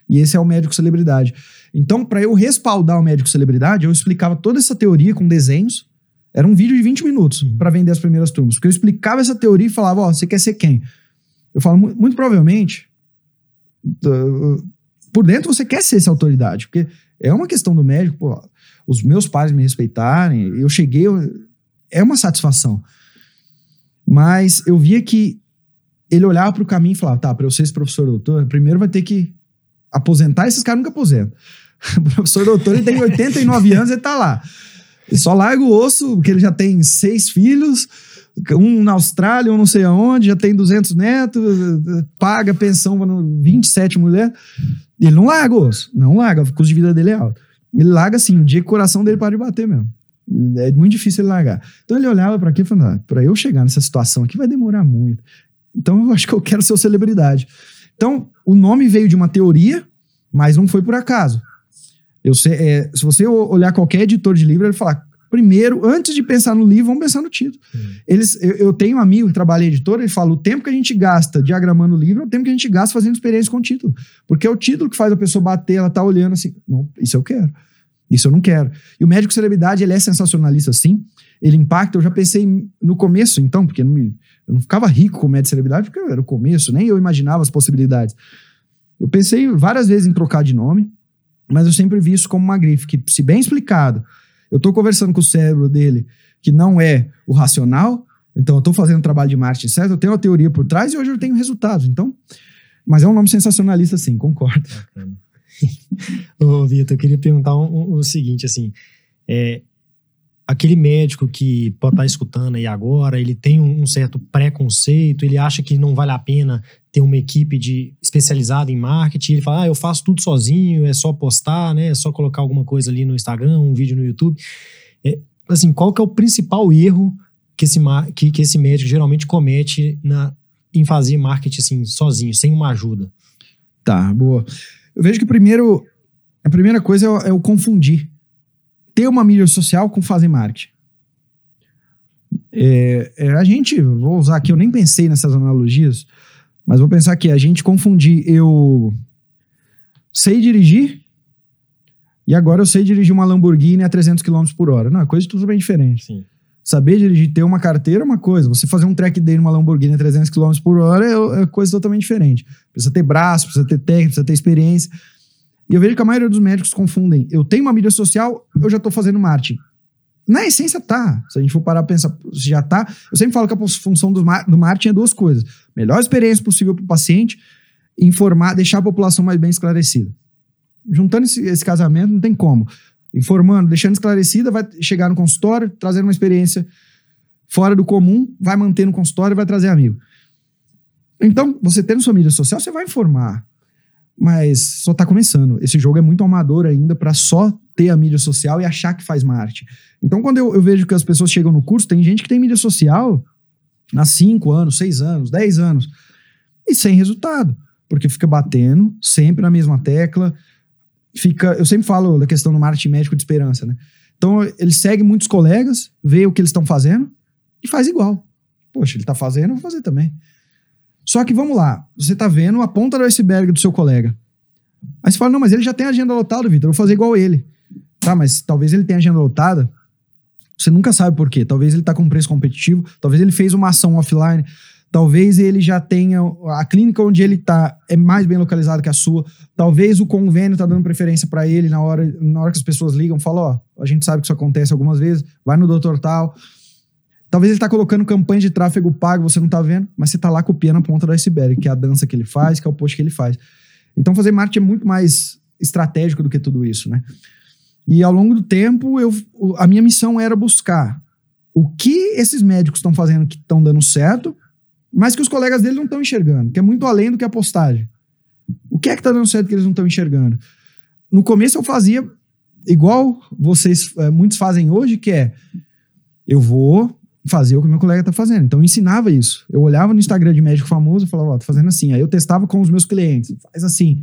E esse é o médico celebridade. Então, para eu respaldar o médico celebridade, eu explicava toda essa teoria com desenhos. Era um vídeo de 20 minutos para vender as primeiras turmas. Porque eu explicava essa teoria e falava: Ó, você quer ser quem? Eu falo, mu- muito provavelmente, por dentro você quer ser essa autoridade. Porque é uma questão do médico, pô, os meus pais me respeitarem, eu cheguei, é uma satisfação. Mas eu via que ele olhava para o caminho e falava: tá, para eu ser esse professor doutor, primeiro vai ter que aposentar, esses caras nunca aposentam. Professor doutor, ele tem 89 anos, ele tá lá. Ele só larga o osso, porque ele já tem seis filhos, um na Austrália, um não sei aonde, já tem 200 netos, paga pensão para 27 mulheres. Ele não larga o osso, não larga, o custo de vida dele é alto. Ele larga assim, o dia que o coração dele para de bater mesmo. É muito difícil ele largar. Então ele olhava para aqui e falava: ah, para eu chegar nessa situação aqui vai demorar muito. Então eu acho que eu quero ser celebridade. Então o nome veio de uma teoria, mas não foi por acaso. Eu sei, é, se você olhar qualquer editor de livro, ele fala: primeiro, antes de pensar no livro, vamos pensar no título. Eles, eu, eu, tenho um amigo que trabalha em editora, ele fala: o tempo que a gente gasta diagramando o livro é o tempo que a gente gasta fazendo experiência com o título. Porque é o título que faz a pessoa bater, ela tá olhando assim: não, isso eu quero. Isso eu não quero. E o médico celebridade, ele é sensacionalista, sim. Ele impacta. Eu já pensei no começo, então, porque não me, eu não ficava rico com o médico celebridade, porque era o começo, nem eu imaginava as possibilidades. Eu pensei várias vezes em trocar de nome, mas eu sempre vi isso como uma grife, que, se bem explicado, eu estou conversando com o cérebro dele, que não é o racional, então eu estou fazendo um trabalho de marketing certo, eu tenho uma teoria por trás e hoje eu tenho resultados. Então, mas é um nome sensacionalista, sim, concordo. Bacana. Ô, Vitor, eu queria perguntar um, um, o seguinte, assim, é, aquele médico que pode estar escutando aí agora, ele tem um certo preconceito, ele acha que não vale a pena ter uma equipe de especializada em marketing, ele fala, ah, eu faço tudo sozinho, é só postar, né, é só colocar alguma coisa ali no Instagram, um vídeo no YouTube. É, assim, qual que é o principal erro que esse, que, que esse médico geralmente comete na, em fazer marketing assim, sozinho, sem uma ajuda? Tá, boa. Eu vejo que primeiro, a primeira coisa é, é o confundir. Ter uma mídia social com fazer marketing. É, é, a gente, vou usar aqui, eu nem pensei nessas analogias, mas vou pensar aqui, a gente confundir eu sei dirigir e agora eu sei dirigir uma Lamborghini a 300 km por hora. Não, é coisa totalmente diferente. Sim. Saber dirigir, ter uma carteira é uma coisa. Você fazer um track day numa Lamborghini a 300 km por hora é, é coisa totalmente diferente. Precisa ter braço, precisa ter técnica, precisa ter experiência. E eu vejo que a maioria dos médicos confundem. Eu tenho uma mídia social, eu já estou fazendo marketing. Na essência, tá. Se a gente for parar pra pensar, já tá. Eu sempre falo que a função do, do marketing é duas coisas: melhor experiência possível para o paciente, informar, deixar a população mais bem esclarecida. Juntando esse, esse casamento, não tem como informando, deixando esclarecida, vai chegar no consultório, trazendo uma experiência fora do comum, vai manter no consultório e vai trazer amigo. Então, você tendo sua mídia social, você vai informar. Mas só está começando. Esse jogo é muito amador ainda para só ter a mídia social e achar que faz marketing. Então, quando eu, eu, vejo que as pessoas chegam no curso, tem gente que tem mídia social há 5 anos, 6 anos, 10 anos, e sem resultado. Porque fica batendo sempre na mesma tecla, fica. Eu sempre falo da questão do marketing médico de esperança, né? Então, ele segue muitos colegas, vê o que eles estão fazendo e faz igual. Poxa, ele está fazendo, eu vou fazer também. Só que vamos lá, você está vendo a ponta do iceberg do seu colega. Aí você fala, não, mas ele já tem agenda lotada, Vitor, eu vou fazer igual ele. Tá, mas talvez ele tenha agenda lotada, você nunca sabe por quê. Talvez ele está com preço competitivo, talvez ele fez uma ação offline, Talvez ele já tenha. A clínica onde ele está é mais bem localizada que a sua. Talvez o convênio está dando preferência para ele na hora, na hora que as pessoas ligam. Fala: Ó, a gente sabe que isso acontece algumas vezes. Vai no doutor tal. Talvez ele está colocando campanha de tráfego pago, você não está vendo, mas você está lá copiando a ponta do iceberg, que é a dança que ele faz, que é o post que ele faz. Então, fazer marketing é muito mais estratégico do que tudo isso, né? E ao longo do tempo, eu, a minha missão era buscar o que esses médicos estão fazendo que estão dando certo mas que os colegas dele não estão enxergando, que é muito além do que a postagem. O que é que está dando certo que eles não estão enxergando? No começo eu fazia igual vocês, é, muitos fazem hoje, que é eu vou fazer o que meu colega está fazendo. Então eu ensinava isso. Eu olhava no Instagram de médico famoso e falava, ó, oh, tô fazendo assim. Aí eu testava com os meus clientes, faz assim.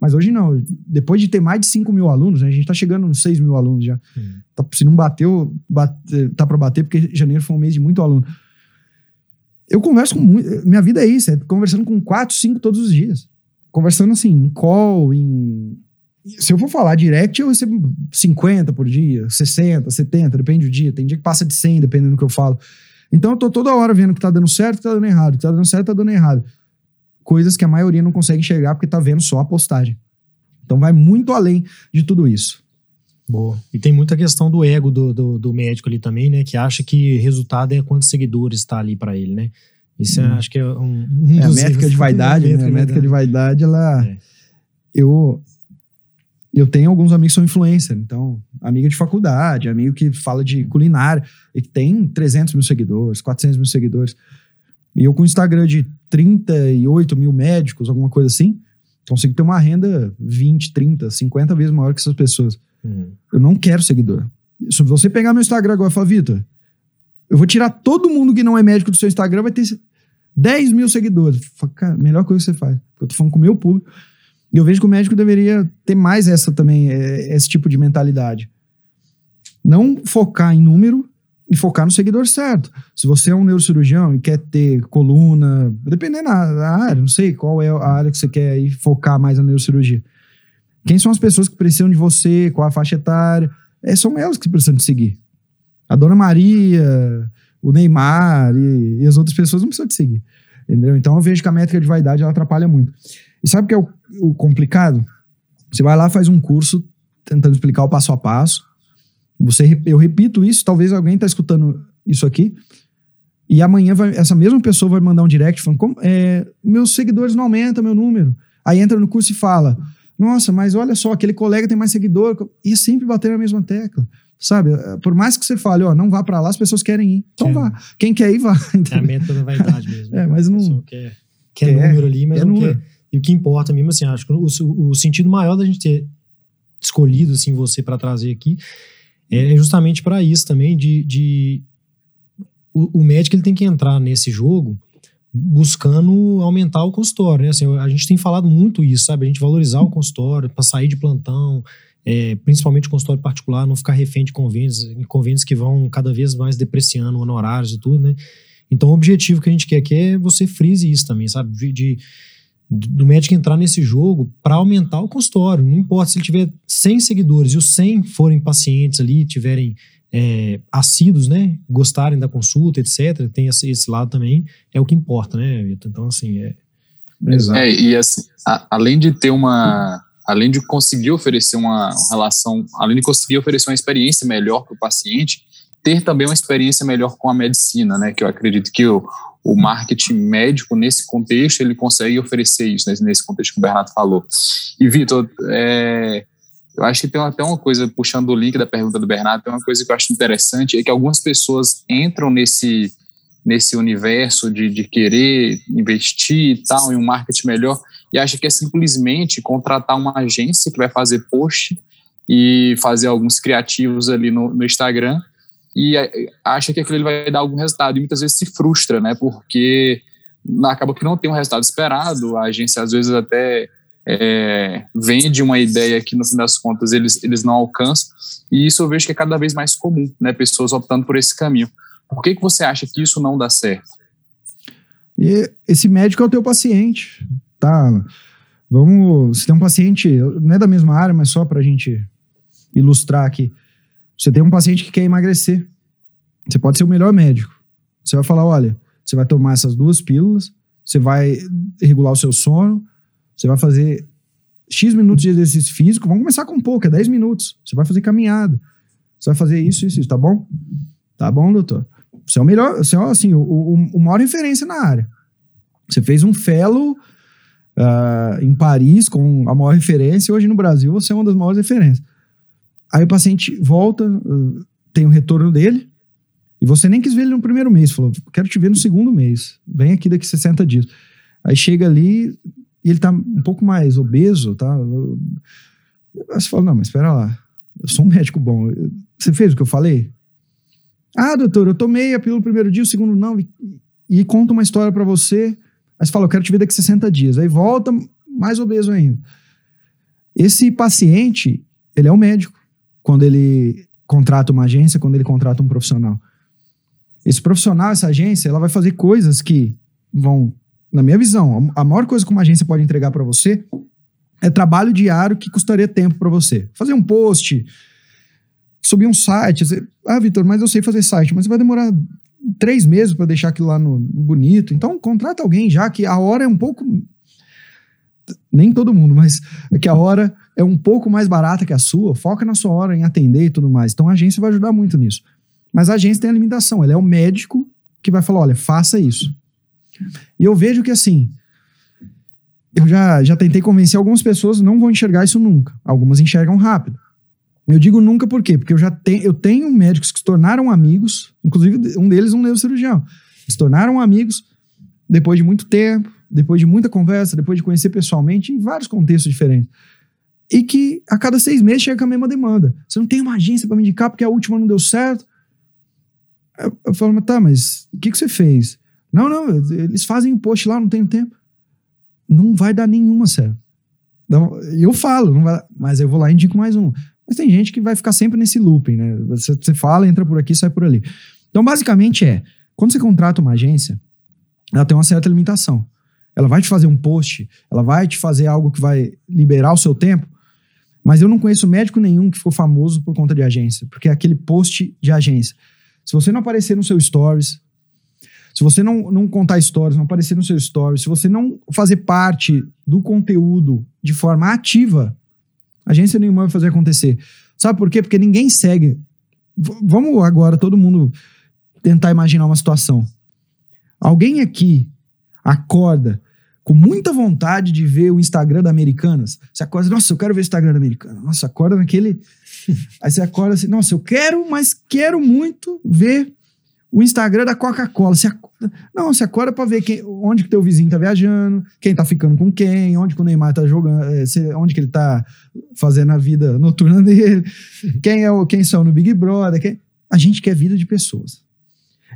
Mas hoje não. Depois de ter mais de 5 mil alunos, né, a gente está chegando nos 6 mil alunos já. Hum. Tá, se não bateu, bate, tá para bater, porque janeiro foi um mês de muito aluno. Eu converso com muito. Minha vida é isso, é conversando com quatro, cinco todos os dias. Conversando assim, em call, em. Se eu for falar direct, eu recebo 50 por dia, 60, 70, depende do dia. Tem dia que passa de 100, dependendo do que eu falo. Então eu tô toda hora vendo que tá dando certo, que tá dando errado, que tá dando certo, tá dando errado. Coisas que a maioria não consegue enxergar porque tá vendo só a postagem. Então vai muito além de tudo isso. Boa. E tem muita questão do ego do, do, do, médico ali também, né? Que acha que resultado é quantos seguidores está ali para ele, né? Isso hum. é, acho que é um, um é, a métrica de vaidade, né? A métrica de vaidade, ela... É. Eu, eu tenho alguns amigos que são influencer, então, amigo de faculdade, amigo que fala de culinária, e que tem 300 mil seguidores, 400 mil seguidores. E eu com Instagram de 38 mil médicos, alguma coisa assim, consigo ter uma renda 20, 30, 50 vezes maior que essas pessoas. Uhum. Eu não quero seguidor. Se você pegar meu Instagram agora e falar, Vitor, eu vou tirar todo mundo que não é médico do seu Instagram, vai ter 10 mil seguidores. Falo, cara, melhor coisa que você faz. Eu tô falando com o meu público. E eu vejo que o médico deveria ter mais essa também, é, esse tipo de mentalidade. Não focar em número e focar no seguidor certo. Se você é um neurocirurgião e quer ter coluna, dependendo da área, não sei qual é a área que você quer ir focar mais na neurocirurgia. Quem são as pessoas que precisam de você, qual a faixa etária? É, são elas que precisam te seguir. A Dona Maria, o Neymar e, e, as outras pessoas não precisam te seguir. Entendeu? Então eu vejo que a métrica de vaidade ela atrapalha muito. E sabe o que é o, o complicado? Você vai lá, faz um curso tentando explicar o passo a passo. Você, eu repito isso, talvez alguém está escutando isso aqui. E amanhã vai, essa mesma pessoa vai mandar um direct falando: como, é, meus seguidores não aumentam, meu número. Aí entra no curso e fala: Nossa, mas olha só, aquele colega tem mais seguidor. E sempre bater na mesma tecla. Sabe? Por mais que você fale, ó, não vá para lá, as pessoas querem ir. Então vá. Quem quer ir, vá. É a meta da vaidade mesmo. é, mas não. Quer, quer, quer, número ali, mas não número. quer. E o que importa mesmo, assim, acho que o, o, sentido maior da gente ter escolhido, assim, você para trazer aqui é justamente para isso também, de, de o, o, médico ele tem que entrar nesse jogo buscando aumentar o consultório, né? Assim, a gente tem falado muito isso, sabe? A gente valorizar o consultório para sair de plantão, é, principalmente o consultório particular, não ficar refém de convênios, convênios que vão cada vez mais depreciando honorários e tudo, né? Então, o objetivo que a gente quer que é você frise isso também, sabe? De, de do médico entrar nesse jogo para aumentar o consultório. Não importa se ele tiver 100 seguidores e os 100 forem pacientes ali, tiverem é, assíduos, né? Gostarem da consulta, etc. Tem esse, esse lado também, é o que importa, né, Vitor? Então, assim, é. Exato. É, e assim, a, além de ter uma além de conseguir oferecer uma relação, além de conseguir oferecer uma experiência melhor para o paciente, ter também uma experiência melhor com a medicina, né? Que eu acredito que o, o marketing médico, nesse contexto, ele consegue oferecer isso, né, nesse contexto que o Bernardo falou. E, Vitor, é, eu acho que tem até uma coisa, puxando o link da pergunta do Bernardo, tem uma coisa que eu acho interessante, é que algumas pessoas entram nesse, nesse universo de, de querer investir e tal, em um marketing melhor, e acha que é simplesmente contratar uma agência que vai fazer post e fazer alguns criativos ali no, no Instagram e acha que aquilo vai dar algum resultado e muitas vezes se frustra, né? Porque acaba que não tem um resultado esperado, a agência às vezes até é, vende uma ideia que no fim das contas eles, eles não alcançam e isso eu vejo que é cada vez mais comum, né? Pessoas optando por esse caminho. Por que, que você acha que isso não dá certo? E esse médico é o teu paciente tá? Vamos, se tem um paciente, não é da mesma área, mas só para a gente ilustrar aqui. Você tem um paciente que quer emagrecer. Você pode ser o melhor médico. Você vai falar, olha, você vai tomar essas duas pílulas, você vai regular o seu sono, você vai fazer X minutos de exercício físico, vamos começar com pouco, é 10 minutos. Você vai fazer caminhada. Você vai fazer isso, isso, isso, tá bom? Tá bom, doutor. Você é o melhor, você é assim, o, o, o maior referência na área. Você fez um fellow uh, em Paris com a maior referência, hoje no Brasil você é uma das maiores referências. Aí o paciente volta, uh, tem o retorno dele, e você nem quis ver ele no primeiro mês, falou, quero te ver no segundo mês, vem aqui daqui 60 dias. Aí chega ali e ele tá um pouco mais obeso, tá? Aí você fala, não, mas espera lá, eu sou um médico bom, você fez o que eu falei? Ah, doutor, eu tomei a pílula no primeiro dia, o segundo não, e, e conta uma história para você Aí você fala, eu quero te ver daqui 60 dias. Aí volta mais obeso ainda. Esse paciente, ele é um médico. Quando ele contrata uma agência, quando ele contrata um profissional. Esse profissional, essa agência, ela vai fazer coisas que vão, na minha visão, a maior coisa que uma agência pode entregar para você é trabalho diário que custaria tempo para você. Fazer um post, subir um site. ah, Vitor, mas eu sei fazer site, mas vai demorar três meses para deixar aquilo lá no, bonito. Então, contrata alguém já que a hora é um pouco. Nem todo mundo, mas é que a hora é um pouco mais barata que a sua. Foca na sua hora em atender e tudo mais. Então, a agência vai ajudar muito nisso. Mas a agência tem a limitação. Ela é o médico que vai falar: olha, faça isso. E eu vejo que assim. Eu já, já tentei convencer algumas pessoas, não vão enxergar isso nunca. Algumas enxergam rápido. Eu digo nunca por quê? Porque eu já tenho, eu tenho médicos que se tornaram amigos, inclusive um deles um neurocirurgião. Se tornaram amigos depois de muito tempo, depois de muita conversa, depois de conhecer pessoalmente, em vários contextos diferentes. E que a cada seis meses chega com a mesma demanda. Você não tem uma agência para me indicar porque a última não deu certo? Eu, eu falo, mas tá, mas o que, que você fez? Não, não, eles fazem um post lá, não tenho tempo. Não vai dar nenhuma certo. Eu falo, vai, mas eu vou lá e indico mais um. Mas tem gente que vai ficar sempre nesse looping, né? Você, você fala, entra por aqui, sai por ali. Então, basicamente é, quando você contrata uma agência, ela tem uma certa limitação. Ela vai te fazer um post, ela vai te fazer algo que vai liberar o seu tempo, mas eu não conheço médico nenhum que ficou famoso por conta de agência, porque é aquele post de agência. Se você não aparecer no seu stories, se você não, não contar stories, não aparecer no seu stories, se você não fazer parte do conteúdo de forma ativa, agência nenhuma vai fazer acontecer. Sabe por quê? Porque ninguém segue. V vamos agora, todo mundo, tentar imaginar uma situação. Alguém aqui acorda com muita vontade de ver o Instagram da Americanas. Você acorda, nossa, eu quero ver o Instagram da Americanas. Nossa, acorda naquele. Aí você acorda assim, nossa, eu quero, mas quero muito ver o Instagram da Coca-Cola. Você acorda... Não, você acorda pra ver quem, onde que teu vizinho tá viajando, quem tá ficando com quem, onde que o Neymar tá jogando, é, onde que ele tá fazendo a vida noturna dele, quem é o, quem são no Big Brother. Quem... A gente quer vida de pessoas.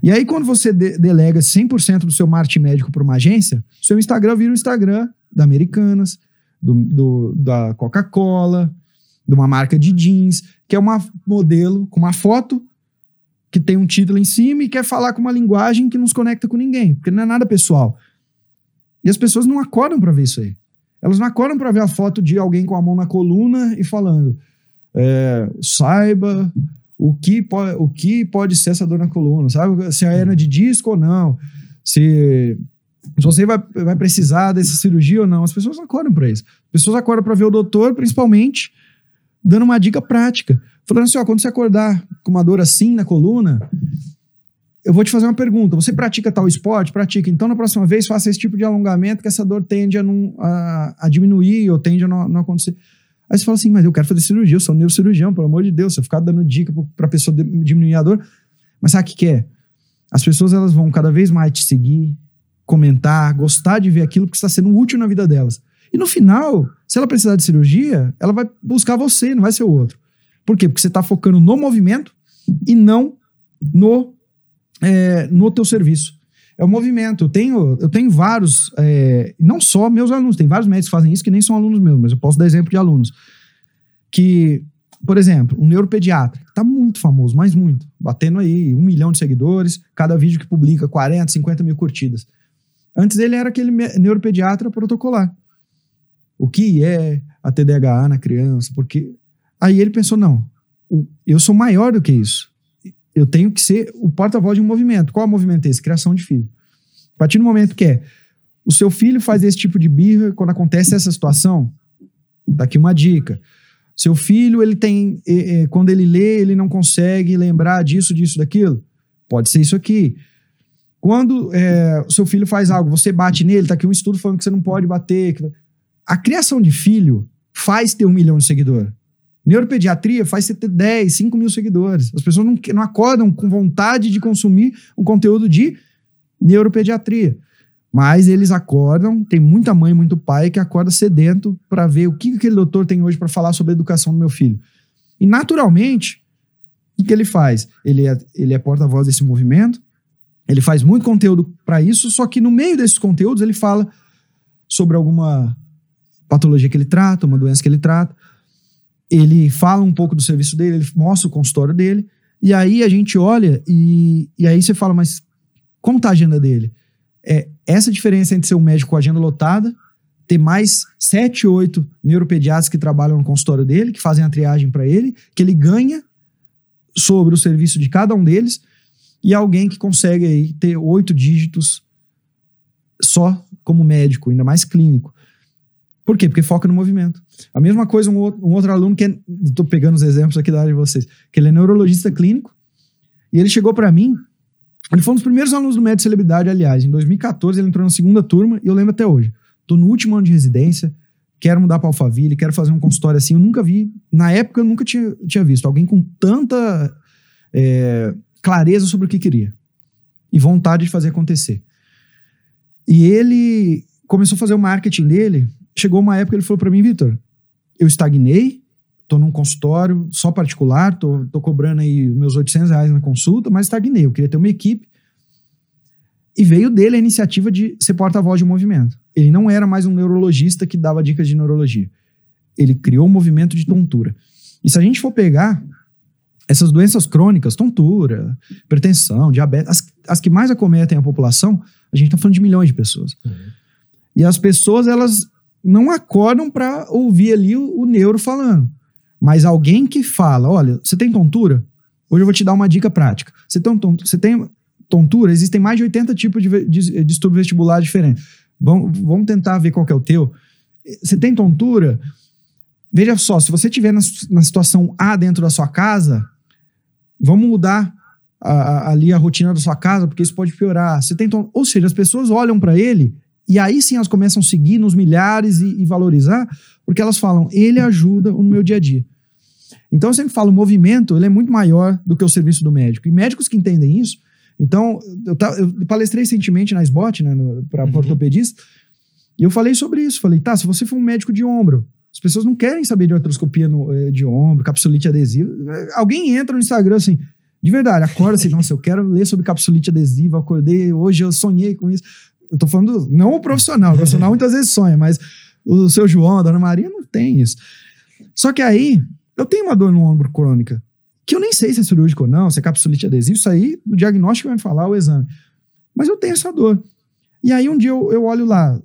E aí, quando você de delega 100% do seu marketing médico para uma agência, seu Instagram vira o Instagram da Americanas, do, do da Coca-Cola, de uma marca de jeans, que é uma modelo com uma foto que tem um título em cima e quer falar com uma linguagem que não se conecta com ninguém, porque não é nada pessoal. E as pessoas não acordam para ver isso aí. Elas não acordam para ver a foto de alguém com a mão na coluna e falando: é, saiba o que, pode, o que pode ser essa dor na coluna, sabe? Se é hernia de disco ou não, se, se você vai, vai precisar dessa cirurgia ou não. As pessoas acordam para isso. As pessoas acordam para ver o doutor, principalmente, dando uma dica prática. Falando assim, ó, quando você acordar com uma dor assim na coluna, eu vou te fazer uma pergunta. Você pratica tal esporte? Pratica. Então, na próxima vez, faça esse tipo de alongamento que essa dor tende a, não, a, a diminuir ou tende a não, não, acontecer. Aí você fala assim, mas eu quero fazer cirurgia, eu sou neurocirurgião, pelo amor de Deus. Se eu ficar dando dica para a pessoa diminuir a dor. Mas sabe o que, que é? As pessoas elas vão cada vez mais te seguir, comentar, gostar de ver aquilo que está sendo útil na vida delas. E no final, se ela precisar de cirurgia, ela vai buscar você, não vai ser o outro. Por quê? Porque você está focando no movimento e não no, é, no teu serviço. É o movimento. Eu tenho, eu tenho vários, é, não só meus alunos, tem vários médicos que fazem isso que nem são alunos meus, mas eu posso dar exemplo de alunos. Que, por exemplo, um neuropediatra, que está muito famoso, mas muito, batendo aí um milhão de seguidores, cada vídeo que publica 40, 50 mil curtidas. Antes ele era aquele neuropediatra protocolar. O que é a TDAH na criança? Porque Aí ele pensou: não, eu sou maior do que isso. Eu tenho que ser o porta-voz de um movimento. Qual é o movimento esse? Criação de filho. A partir do momento que é o seu filho faz esse tipo de birra quando acontece essa situação, daqui uma dica. Seu filho, ele tem. É, é, quando ele lê, ele não consegue lembrar disso, disso, daquilo. Pode ser isso aqui. Quando é, o seu filho faz algo, você bate nele, tá aqui um estudo falando que você não pode bater. A criação de filho faz ter um milhão de seguidores. Neuropediatria faz você ter 10, 5 mil seguidores. As pessoas não, não acordam com vontade de consumir um conteúdo de neuropediatria. Mas eles acordam, tem muita mãe, muito pai que acorda sedento para ver o que aquele doutor tem hoje para falar sobre a educação do meu filho. E naturalmente, o que, ele faz? Ele é, ele é porta-voz desse movimento, ele faz muito conteúdo para isso, só que no meio desses conteúdos ele fala sobre alguma patologia que ele trata, uma doença que ele trata, ele fala um pouco do serviço dele, ele mostra o consultório dele, e aí a gente olha e, e aí você fala, mas como tá a agenda dele? É essa diferença entre ser um médico com agenda lotada, ter mais sete, oito neuropediatras que trabalham no consultório dele, que fazem a triagem para ele, que ele ganha sobre o serviço de cada um deles, e alguém que consegue aí ter oito dígitos só como médico, ainda mais clínico. Por quê? Porque foca no movimento. A mesma coisa, um outro, um outro aluno que estou é, pegando os exemplos aqui da área de vocês, que ele é neurologista clínico, e ele chegou para mim, ele foi um dos primeiros alunos do Médio Celebridade, aliás, em 2014 ele entrou na segunda turma, e eu lembro até hoje. Estou no último ano de residência, quero mudar para Alphaville, quero fazer um consultório assim, eu nunca vi, na época eu nunca tinha, tinha visto alguém com tanta é, clareza sobre o que queria, e vontade de fazer acontecer. E ele começou a fazer o marketing dele chegou uma época ele falou para mim, Vitor, eu estagnei, tô num consultório só particular, tô, tô cobrando aí meus 800 reais na consulta, mas estagnei. Eu queria ter uma equipe. E veio dele a iniciativa de ser porta-voz de um movimento. Ele não era mais um neurologista que dava dicas de neurologia. Ele criou um movimento de tontura. E se a gente for pegar essas doenças crônicas, tontura, hipertensão, diabetes, as, as que mais acometem a população, a gente está falando de milhões de pessoas. Uhum. E as pessoas, elas não acordam para ouvir ali o, o, neuro falando. Mas alguém que fala, olha, você tem tontura? Hoje eu vou te dar uma dica prática. Você tem, você tem tontura? Existem mais de 80 tipos de, de distúrbio vestibular diferentes. Vamos, vamos tentar ver qual é o teu. Você tem tontura? Veja só, se você estiver na, na situação A dentro da sua casa, vamos mudar a, a, ali a rotina da sua casa, porque isso pode piorar. Você tem, ou seja, as pessoas olham para ele e aí sim elas começam a seguir nos milhares e, e, valorizar, porque elas falam, ele ajuda no meu dia a dia. Então eu sempre falo, o movimento ele é muito maior do que o serviço do médico. E médicos que entendem isso, então eu, eu palestrei recentemente na SBOT, né, para uhum. ortopedista, e eu falei sobre isso. Falei, tá, se você for um médico de ombro, as pessoas não querem saber de artroscopia no, eh, de ombro, capsulite adesiva. Alguém entra no Instagram assim, de verdade, acorda assim, nossa, eu quero ler sobre capsulite adesiva, acordei, hoje eu sonhei com isso. Eu tô falando, não o profissional, o profissional muitas vezes sonha, mas o seu João, a dona Maria não tem isso. Só que aí, eu tenho uma dor no ombro crônica, que eu nem sei se é cirúrgico ou não, se é capsulite adesiva, isso aí, o diagnóstico vai me falar, o exame. Mas eu tenho essa dor. E aí um dia eu, eu olho lá,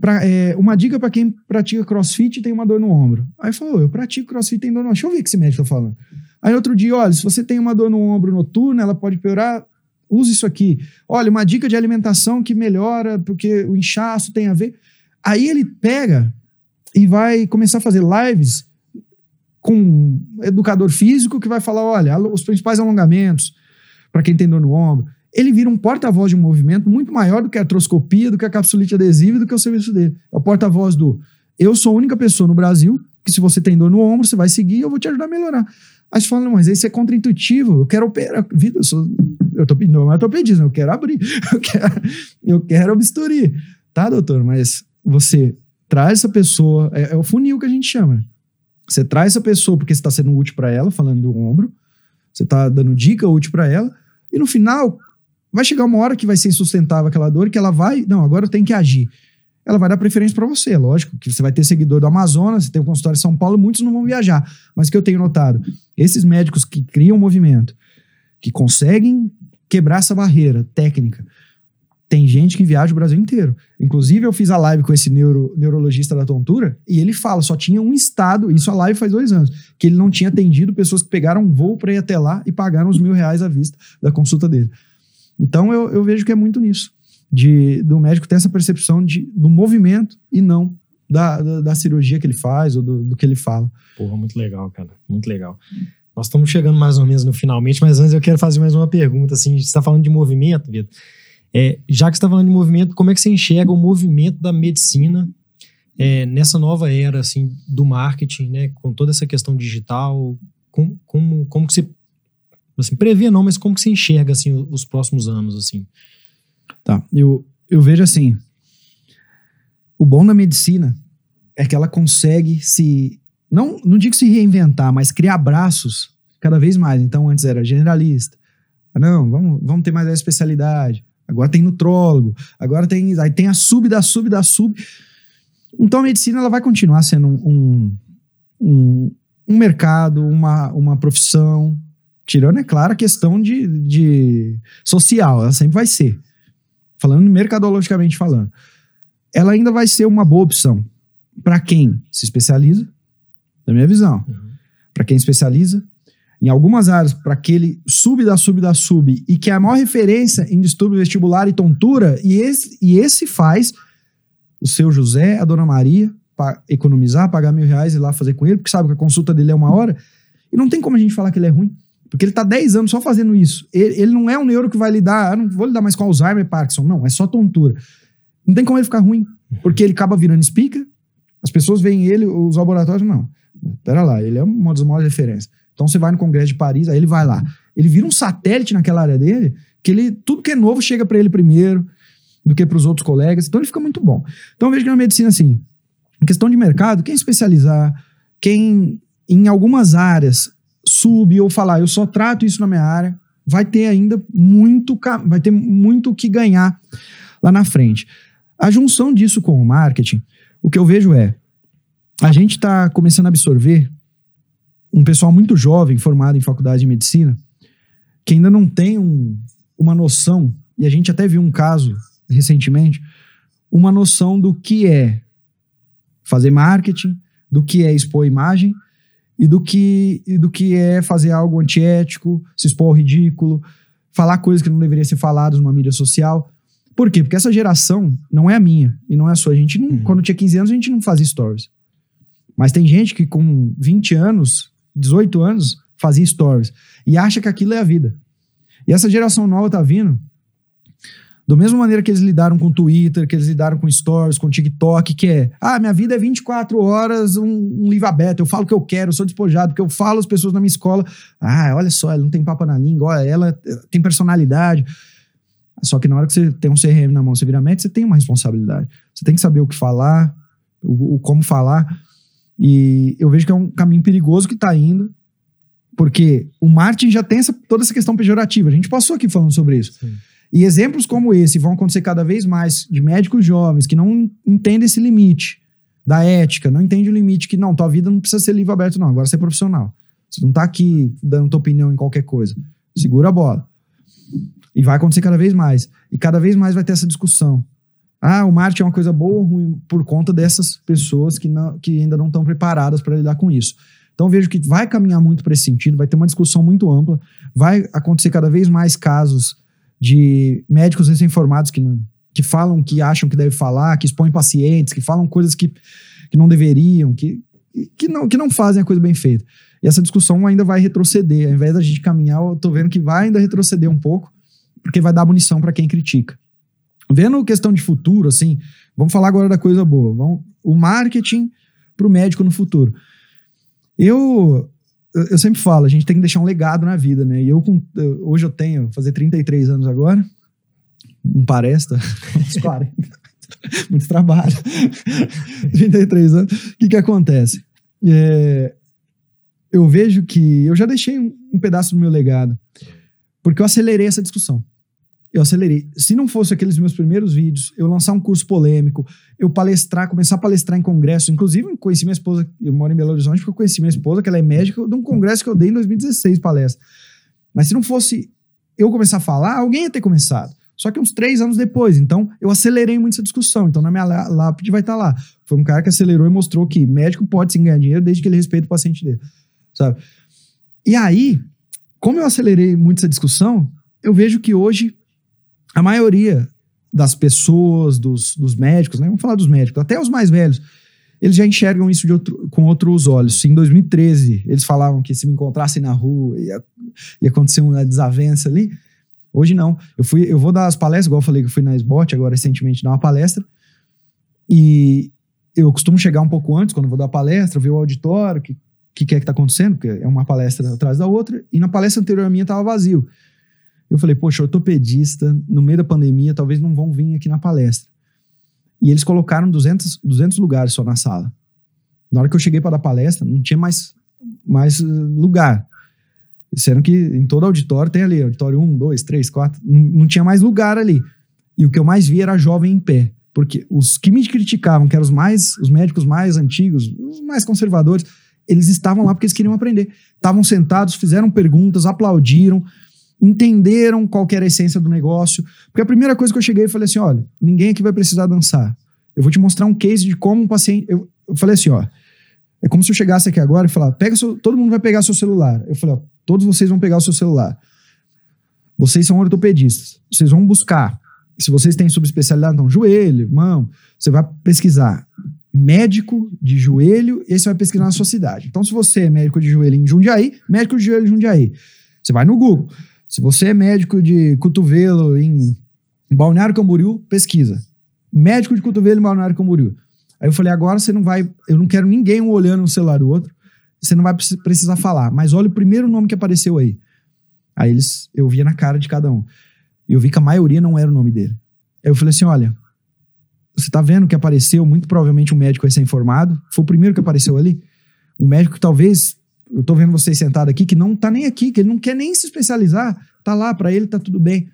pra, é, uma dica para quem pratica crossfit e tem uma dor no ombro. Aí falou, eu pratico crossfit e tem dor no ombro. Deixa eu ver o que esse médico tá falando. Aí outro dia, olha, se você tem uma dor no ombro noturna, ela pode piorar, use isso aqui. Olha, uma dica de alimentação que melhora, porque o inchaço tem a ver. Aí ele pega e vai começar a fazer lives com um educador físico que vai falar: olha, os principais alongamentos para quem tem dor no ombro. Ele vira um porta-voz de um movimento muito maior do que a artroscopia, do que a capsulite adesiva do que o serviço dele. É o porta-voz do eu sou a única pessoa no Brasil que se você tem dor no ombro, você vai seguir eu vou te ajudar a melhorar. Aí você fala, mas isso é contra-intuitivo, eu quero operar. Vida, eu sou eu tô pedindo, não é ortopedista, eu quero abrir, eu quero, eu quero. Tá, doutor? Mas você traz essa pessoa, é, é o funil que a gente chama. Você traz essa pessoa porque você está sendo útil para ela, falando do ombro, você está dando dica útil para ela, e no final vai chegar uma hora que vai ser insustentável aquela dor, que ela vai, não, agora eu tenho que agir ela vai dar preferência para você. Lógico que você vai ter seguidor do Amazonas, você tem o consultório em São Paulo, muitos não vão viajar. Mas o que eu tenho notado? Esses médicos que criam um movimento, que conseguem quebrar essa barreira técnica, tem gente que viaja o Brasil inteiro. Inclusive, eu fiz a live com esse neuro, neurologista da tontura e ele fala: só tinha um estado, isso a live faz dois anos, que ele não tinha atendido pessoas que pegaram um voo para ir até lá e pagaram os mil reais à vista da consulta dele. Então, eu, eu vejo que é muito nisso de do médico ter essa percepção de, do movimento e não da, da, da cirurgia que ele faz ou do, do, que ele fala. Porra, muito legal, cara. Muito legal. Nós estamos chegando mais ou menos no finalmente, mas antes eu quero fazer mais uma pergunta. Assim, você está falando de movimento, Vitor. É, já que você está falando de movimento, como é que você enxerga o movimento da medicina é, nessa nova era assim, do marketing, né, com toda essa questão digital? Com, como, como que você assim, prevê não, mas como que você enxerga assim, os próximos anos? assim? Tá, eu, eu vejo assim, o bom da medicina é que ela consegue se, não, não digo se reinventar, mas criar braços cada vez mais. Então, antes era generalista. Não, vamos, vamos ter mais a especialidade. Agora tem nutrólogo. Agora tem, aí tem a sub da sub da sub. Então, a medicina ela vai continuar sendo um, um, um mercado, uma, uma profissão. Tirando, é claro, a questão de, de social. Ela sempre vai ser falando mercadologicamente falando, ela ainda vai ser uma boa opção para quem se especializa, da minha visão. Uhum. Para quem especializa, em algumas áreas, para aquele sub da sub da sub, e que é a maior referência em distúrbio vestibular e tontura, e esse, e esse faz o seu José, a dona Maria, para economizar, pagar mil reais e ir lá fazer com ele, porque sabe que a consulta dele é uma hora, e não tem como a gente falar que ele é ruim. Porque ele está 10 anos só fazendo isso. Ele, ele, não é um neuro que vai lidar, ah, não vou lidar mais com Alzheimer e Parkinson. Não, é só tontura. Não tem como ele ficar ruim. Porque ele acaba virando speaker, as pessoas veem ele, os laboratórios, não. Pera lá, ele é uma das maiores referências. Então você vai no Congresso de Paris, aí ele vai lá. Ele vira um satélite naquela área dele, que ele tudo que é novo chega para ele primeiro do que para os outros colegas. Então ele fica muito bom. Então eu vejo que na medicina, assim, questão de mercado, quem especializar, quem em algumas áreas subir ou falar, eu só trato isso na minha área, vai ter ainda muito, vai ter muito que ganhar lá na frente. A junção disso com o marketing, o que eu vejo é, a gente está começando a absorver um pessoal muito jovem, formado em faculdade de medicina, que ainda não tem um, uma noção, e a gente até viu um caso recentemente, uma noção do que é fazer marketing, do que é expor imagem e do que, e do que é fazer algo antiético, se expor ao ridículo, falar coisas que não deveriam ser faladas numa mídia social. Por quê? Porque essa geração não é a minha e não é a sua. A gente não, uhum. quando tinha 15 anos, a gente não fazia stories. Mas tem gente que com 20 anos, 18 anos, fazia stories e acha que aquilo é a vida. E essa geração nova tá vindo da mesma maneira que eles lidaram com Twitter, que eles lidaram com Stories, com TikTok, que é, ah, minha vida é 24 horas, um, um livro aberto, eu falo o que eu quero, eu sou despojado, porque eu falo as pessoas na minha escola, ah, olha só, ela não tem papo na língua, olha, ela tem personalidade. Só que na hora que você tem um CRM na mão, você vira médico, você tem uma responsabilidade. Você tem que saber o que falar, o, o como falar. E eu vejo que é um caminho perigoso que está indo, porque o marketing já tem essa, toda essa questão pejorativa. A gente passou aqui falando sobre isso. Sim. E exemplos como esse vão acontecer cada vez mais de médicos jovens que não entendem esse limite da ética, não entendem o limite que não, tua vida não precisa ser livre aberto, não, agora você é profissional. Você não tá aqui dando tua opinião em qualquer coisa. Segura a bola. E vai acontecer cada vez mais. E cada vez mais vai ter essa discussão. Ah, o marketing é uma coisa boa ou ruim por conta dessas pessoas que, não, que ainda não estão preparadas para lidar com isso. Então vejo que vai caminhar muito para esse sentido, vai ter uma discussão muito ampla, vai acontecer cada vez mais casos de médicos recém-formados que, não, que falam que acham que deve falar, que expõem pacientes, que falam coisas que, que não deveriam, que, que, não, que não fazem a coisa bem feita. E essa discussão ainda vai retroceder. Ao invés da gente caminhar, eu tô vendo que vai ainda retroceder um pouco, porque vai dar munição para quem critica. Vendo questão de futuro, assim, vamos falar agora da coisa boa. Vamos, o marketing para o médico no futuro. Eu eu sempre falo, a gente tem que deixar um legado na vida, né? E eu, com, hoje eu tenho, fazer 33 anos agora, não parece, tá? uns 40. Muito trabalho. 33 anos. O que que acontece? É, eu vejo que eu já deixei um, um pedaço do meu legado, porque eu acelerei essa discussão eu acelerei. Se não fosse aqueles meus primeiros vídeos, eu lançar um curso polêmico, eu palestrar, começar a palestrar em congresso, inclusive conheci minha esposa, eu moro em Belo Horizonte porque eu conheci minha esposa, que ela é médica, de um congresso que eu dei em 2016 palestra. Mas se não fosse eu começar a falar, alguém ia ter começado. Só que uns três anos depois. Então, eu acelerei muito essa discussão. Então, na minha lápide vai estar tá lá. Foi um cara que acelerou e mostrou que médico pode sim ganhar dinheiro desde que ele respeite o paciente dele. Sabe? E aí, como eu acelerei muito essa discussão, eu vejo que hoje a maioria das pessoas, dos, dos médicos, né? vamos falar dos médicos, até os mais velhos, eles já enxergam isso outro, com outros olhos. Em 2013, eles falavam que se me encontrassem na rua ia, ia acontecer uma desavença ali. Hoje não. Eu fui, eu vou dar as palestras, igual eu falei que eu fui na SBOT agora recentemente dar uma palestra. E eu costumo chegar um pouco antes, quando vou dar palestra, ver o auditório, o que, que, que é que está acontecendo, porque é uma palestra atrás da outra. E na palestra anterior a minha estava vazio. Eu falei, poxa, ortopedista, no meio da pandemia, talvez não vão vir aqui na palestra. E eles colocaram 200, 200 lugares só na sala. Na hora que eu cheguei para dar palestra, não tinha mais, mais eh, lugar. Disseram que em todo auditório tem ali, auditório 1, 2, 3, 4, não, não tinha mais lugar ali. E o que eu mais vi era jovem em pé. Porque os que me criticavam, que eram os mais, os médicos mais antigos, os mais conservadores, eles estavam lá porque eles queriam aprender. Estavam sentados, fizeram perguntas, aplaudiram, entenderam qual era a essência do negócio. Porque a primeira coisa que eu cheguei e falei assim: olha, ninguém aqui vai precisar dançar. Eu vou te mostrar um case de como um paciente. Eu, eu falei assim: ó, é como se eu chegasse aqui agora e falar: pega seu, todo mundo vai pegar seu celular. Eu falei: ó, todos vocês vão pegar o seu celular. Vocês são ortopedistas. Vocês vão buscar. Se vocês têm subespecialidade, então, joelho, mão, você vai pesquisar médico de joelho e você vai pesquisar na sua cidade. Então, se você é médico de joelho em Jundiaí, médico de joelho em Jundiaí. Você vai no Google. Se você é médico de cotovelo em Balneário Camboriú, pesquisa. Médico de cotovelo em Balneário Camboriú. Aí eu falei, agora você não vai, eu não quero ninguém um olhando no celular do outro, você não vai precisar falar, mas olha o primeiro nome que apareceu aí. Aí eles, eu via na cara de cada um. E eu vi que a maioria não era o nome dele. Aí eu falei assim, olha, você tá vendo que apareceu, muito provavelmente um médico recém-formado, foi o primeiro que apareceu ali. Um médico que talvez, eu tô vendo vocês sentados aqui, que não tá nem aqui, que ele não quer nem se especializar, tá lá, para ele tá tudo bem.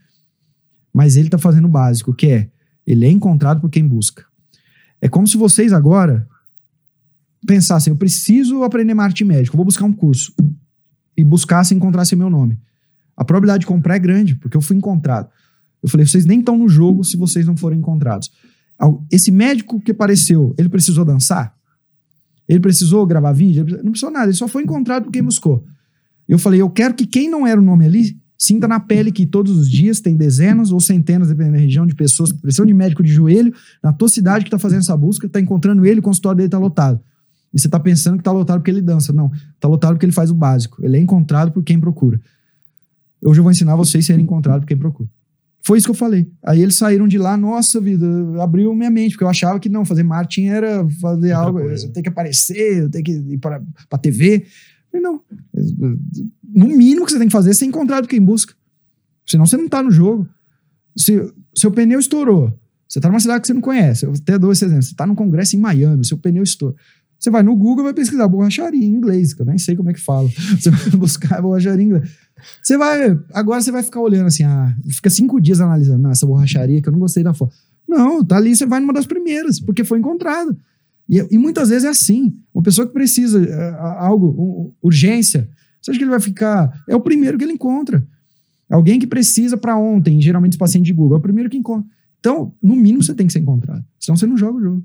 Mas ele tá fazendo o básico, que é, ele é encontrado por quem busca. É como se vocês agora pensassem, eu preciso aprender marketing médico, vou buscar um curso. E buscassem encontrassem meu nome. A probabilidade de comprar é grande, porque eu fui encontrado. Eu falei, vocês nem estão no jogo se vocês não forem encontrados. Esse médico que apareceu, ele precisou dançar? Ele precisou gravar vídeo? Não precisou nada, ele só foi encontrado por quem buscou. Eu falei, eu quero que quem não era o nome ali sinta na pele que todos os dias tem dezenas ou centenas, dependendo da região, de pessoas que precisam de médico de joelho na tua cidade que está fazendo essa busca, está encontrando ele, o consultório dele está lotado. E você está pensando que está lotado porque ele dança. Não, está lotado porque ele faz o básico. Ele é encontrado por quem procura. Hoje eu vou ensinar vocês a serem encontrados por quem procura. Foi isso que eu falei. Aí eles saíram de lá, nossa vida, abriu minha mente, porque eu achava que não, fazer marketing era fazer Outra algo, eu tenho que aparecer, eu tenho que ir para a TV. Não. No mínimo que você tem que fazer é ser encontrado quem busca. Senão você não está no jogo. Se seu pneu estourou, você está numa cidade que você não conhece, eu até dou esse exemplo, você está num congresso em Miami, seu pneu estourou. Você vai no Google e vai pesquisar borracharia em inglês, que eu nem sei como é que fala. Você vai buscar borracharia em inglês. Você vai. Agora você vai ficar olhando assim, ah, fica cinco dias analisando essa borracharia que eu não gostei da foto. Não, tá ali, você vai numa das primeiras, porque foi encontrado. E, e muitas vezes é assim. Uma pessoa que precisa uh, algo, um, urgência, você acha que ele vai ficar. É o primeiro que ele encontra. Alguém que precisa para ontem, geralmente os pacientes de Google, é o primeiro que encontra. Então, no mínimo, você tem que ser encontrado. Senão você não joga o jogo.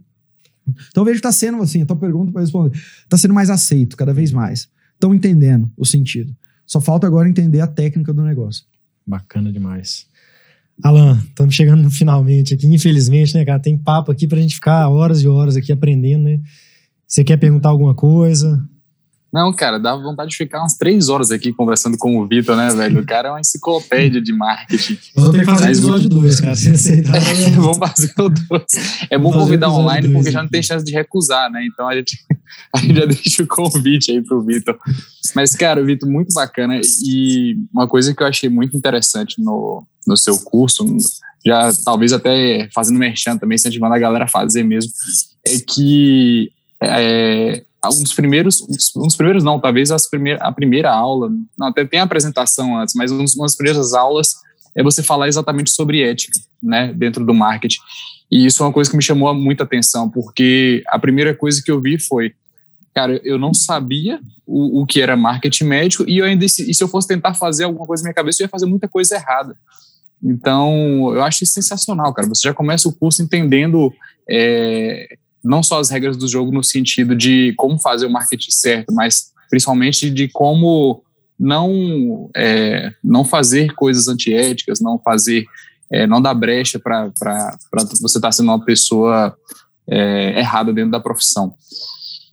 Então, vejo que está sendo assim, a tua pergunta para responder, está sendo mais aceito cada vez mais. Estão entendendo o sentido. Só falta agora entender a técnica do negócio. Bacana demais. Alan, estamos chegando finalmente aqui. Infelizmente, né, cara? Tem papo aqui para a gente ficar horas e horas aqui aprendendo, né? Você quer perguntar alguma coisa? Não, cara, dá vontade de ficar umas três horas aqui conversando com o Vitor, né, velho? O cara é uma enciclopédia de marketing. Vamos ter que fazer o episódio 2, cara. Se aceitar. É, vamos fazer o 2. É bom convidar online dois, porque já não tem chance de recusar, né? Então a gente, a gente já deixa o convite aí pro Vitor. Mas, cara, o Vitor, muito bacana. E uma coisa que eu achei muito interessante no, no seu curso, já talvez até fazendo merchan também, incentivando a galera a fazer mesmo, é que é, um dos primeiros, um dos primeiros não, talvez as primeir, a primeira aula, não, até tem a apresentação antes, mas uma das primeiras aulas é você falar exatamente sobre ética, né, dentro do marketing. E isso é uma coisa que me chamou muita atenção, porque a primeira coisa que eu vi foi, cara, eu não sabia o, o que era marketing médico e eu ainda, e se eu fosse tentar fazer alguma coisa na minha cabeça, eu ia fazer muita coisa errada. Então, eu acho sensacional, cara. Você já começa o curso entendendo é, não só as regras do jogo no sentido de como fazer o marketing certo, mas principalmente de como não é, não fazer coisas antiéticas, não fazer, é, não dar brecha para você estar tá sendo uma pessoa é, errada dentro da profissão.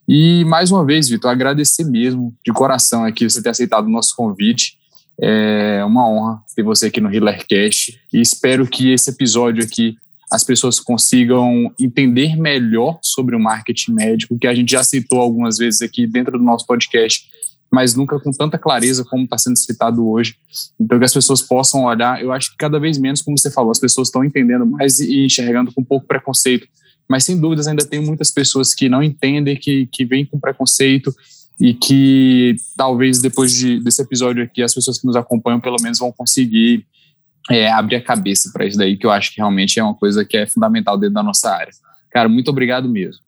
E mais uma vez, Vitor, agradecer mesmo de coração aqui você ter aceitado o nosso convite. É uma honra ter você aqui no HealerCast e espero que esse episódio aqui as pessoas consigam entender melhor sobre o marketing médico, que a gente já citou algumas vezes aqui dentro do nosso podcast, mas nunca com tanta clareza como está sendo citado hoje. Então, que as pessoas possam olhar, eu acho que cada vez menos, como você falou, as pessoas estão entendendo mais e enxergando com pouco preconceito. Mas, sem dúvidas, ainda tem muitas pessoas que não entendem, que, que vêm com preconceito e que talvez depois de, desse episódio aqui, as pessoas que nos acompanham, pelo menos, vão conseguir é, abrir a cabeça para isso daí, que eu acho que realmente é uma coisa que é fundamental dentro da nossa área. Cara, muito obrigado mesmo.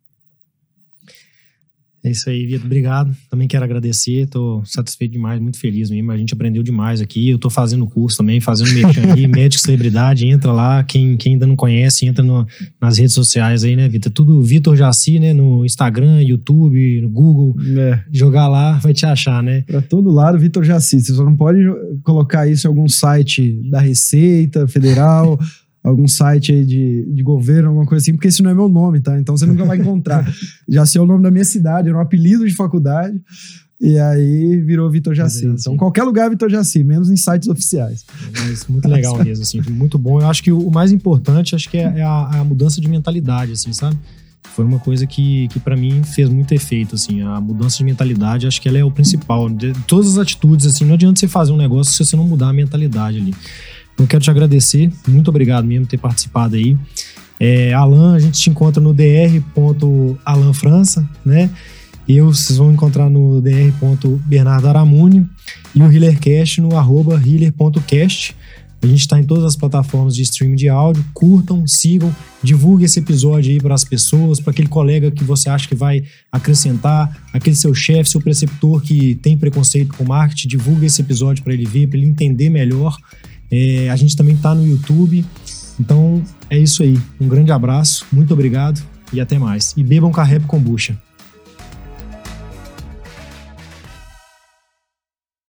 É isso aí, Vitor. Obrigado. Também quero agradecer. Estou satisfeito demais, muito feliz mesmo. A gente aprendeu demais aqui. Eu estou fazendo curso também, fazendo merchan aí, médico celebridade. Entra lá. Quem, quem ainda não conhece, entra no, nas redes sociais aí, né, Vitor? Tudo Vitor Jaci, né? No Instagram, YouTube, no Google. É. Jogar lá, vai te achar, né? Para todo lado, Vitor Jaci. Você só não pode colocar isso em algum site da Receita Federal. algum site aí de, de governo, alguma coisa assim, porque esse não é meu nome, tá? Então você nunca vai encontrar. Já sei o nome da minha cidade, era um apelido de faculdade. E aí virou Vitor Jaci. Então, qualquer lugar é Vitor Jaci, menos em sites oficiais. Mas muito legal mesmo, assim, muito bom. Eu acho que o mais importante, acho que é, é a, a mudança de mentalidade, assim, sabe? Foi uma coisa que, que para mim fez muito efeito, assim, a mudança de mentalidade, acho que ela é o principal. De todas as atitudes, assim, não adianta você fazer um negócio se você não mudar a mentalidade ali. Eu quero te agradecer, muito obrigado mesmo por ter participado aí. É, Alan, a gente te encontra no dr.alanfrança, né? Eu, vocês vão encontrar no dr.bernardoaramune e o HealerCast no arroba healer.cast. A gente está em todas as plataformas de streaming de áudio. Curtam, sigam, divulgue esse episódio aí para as pessoas, para aquele colega que você acha que vai acrescentar, aquele seu chefe, seu preceptor que tem preconceito com marketing. Divulgue esse episódio para ele ver, para ele entender melhor. É, a gente também está no YouTube. Então é isso aí. Um grande abraço, muito obrigado e até mais. E bebam Carrep Kombucha.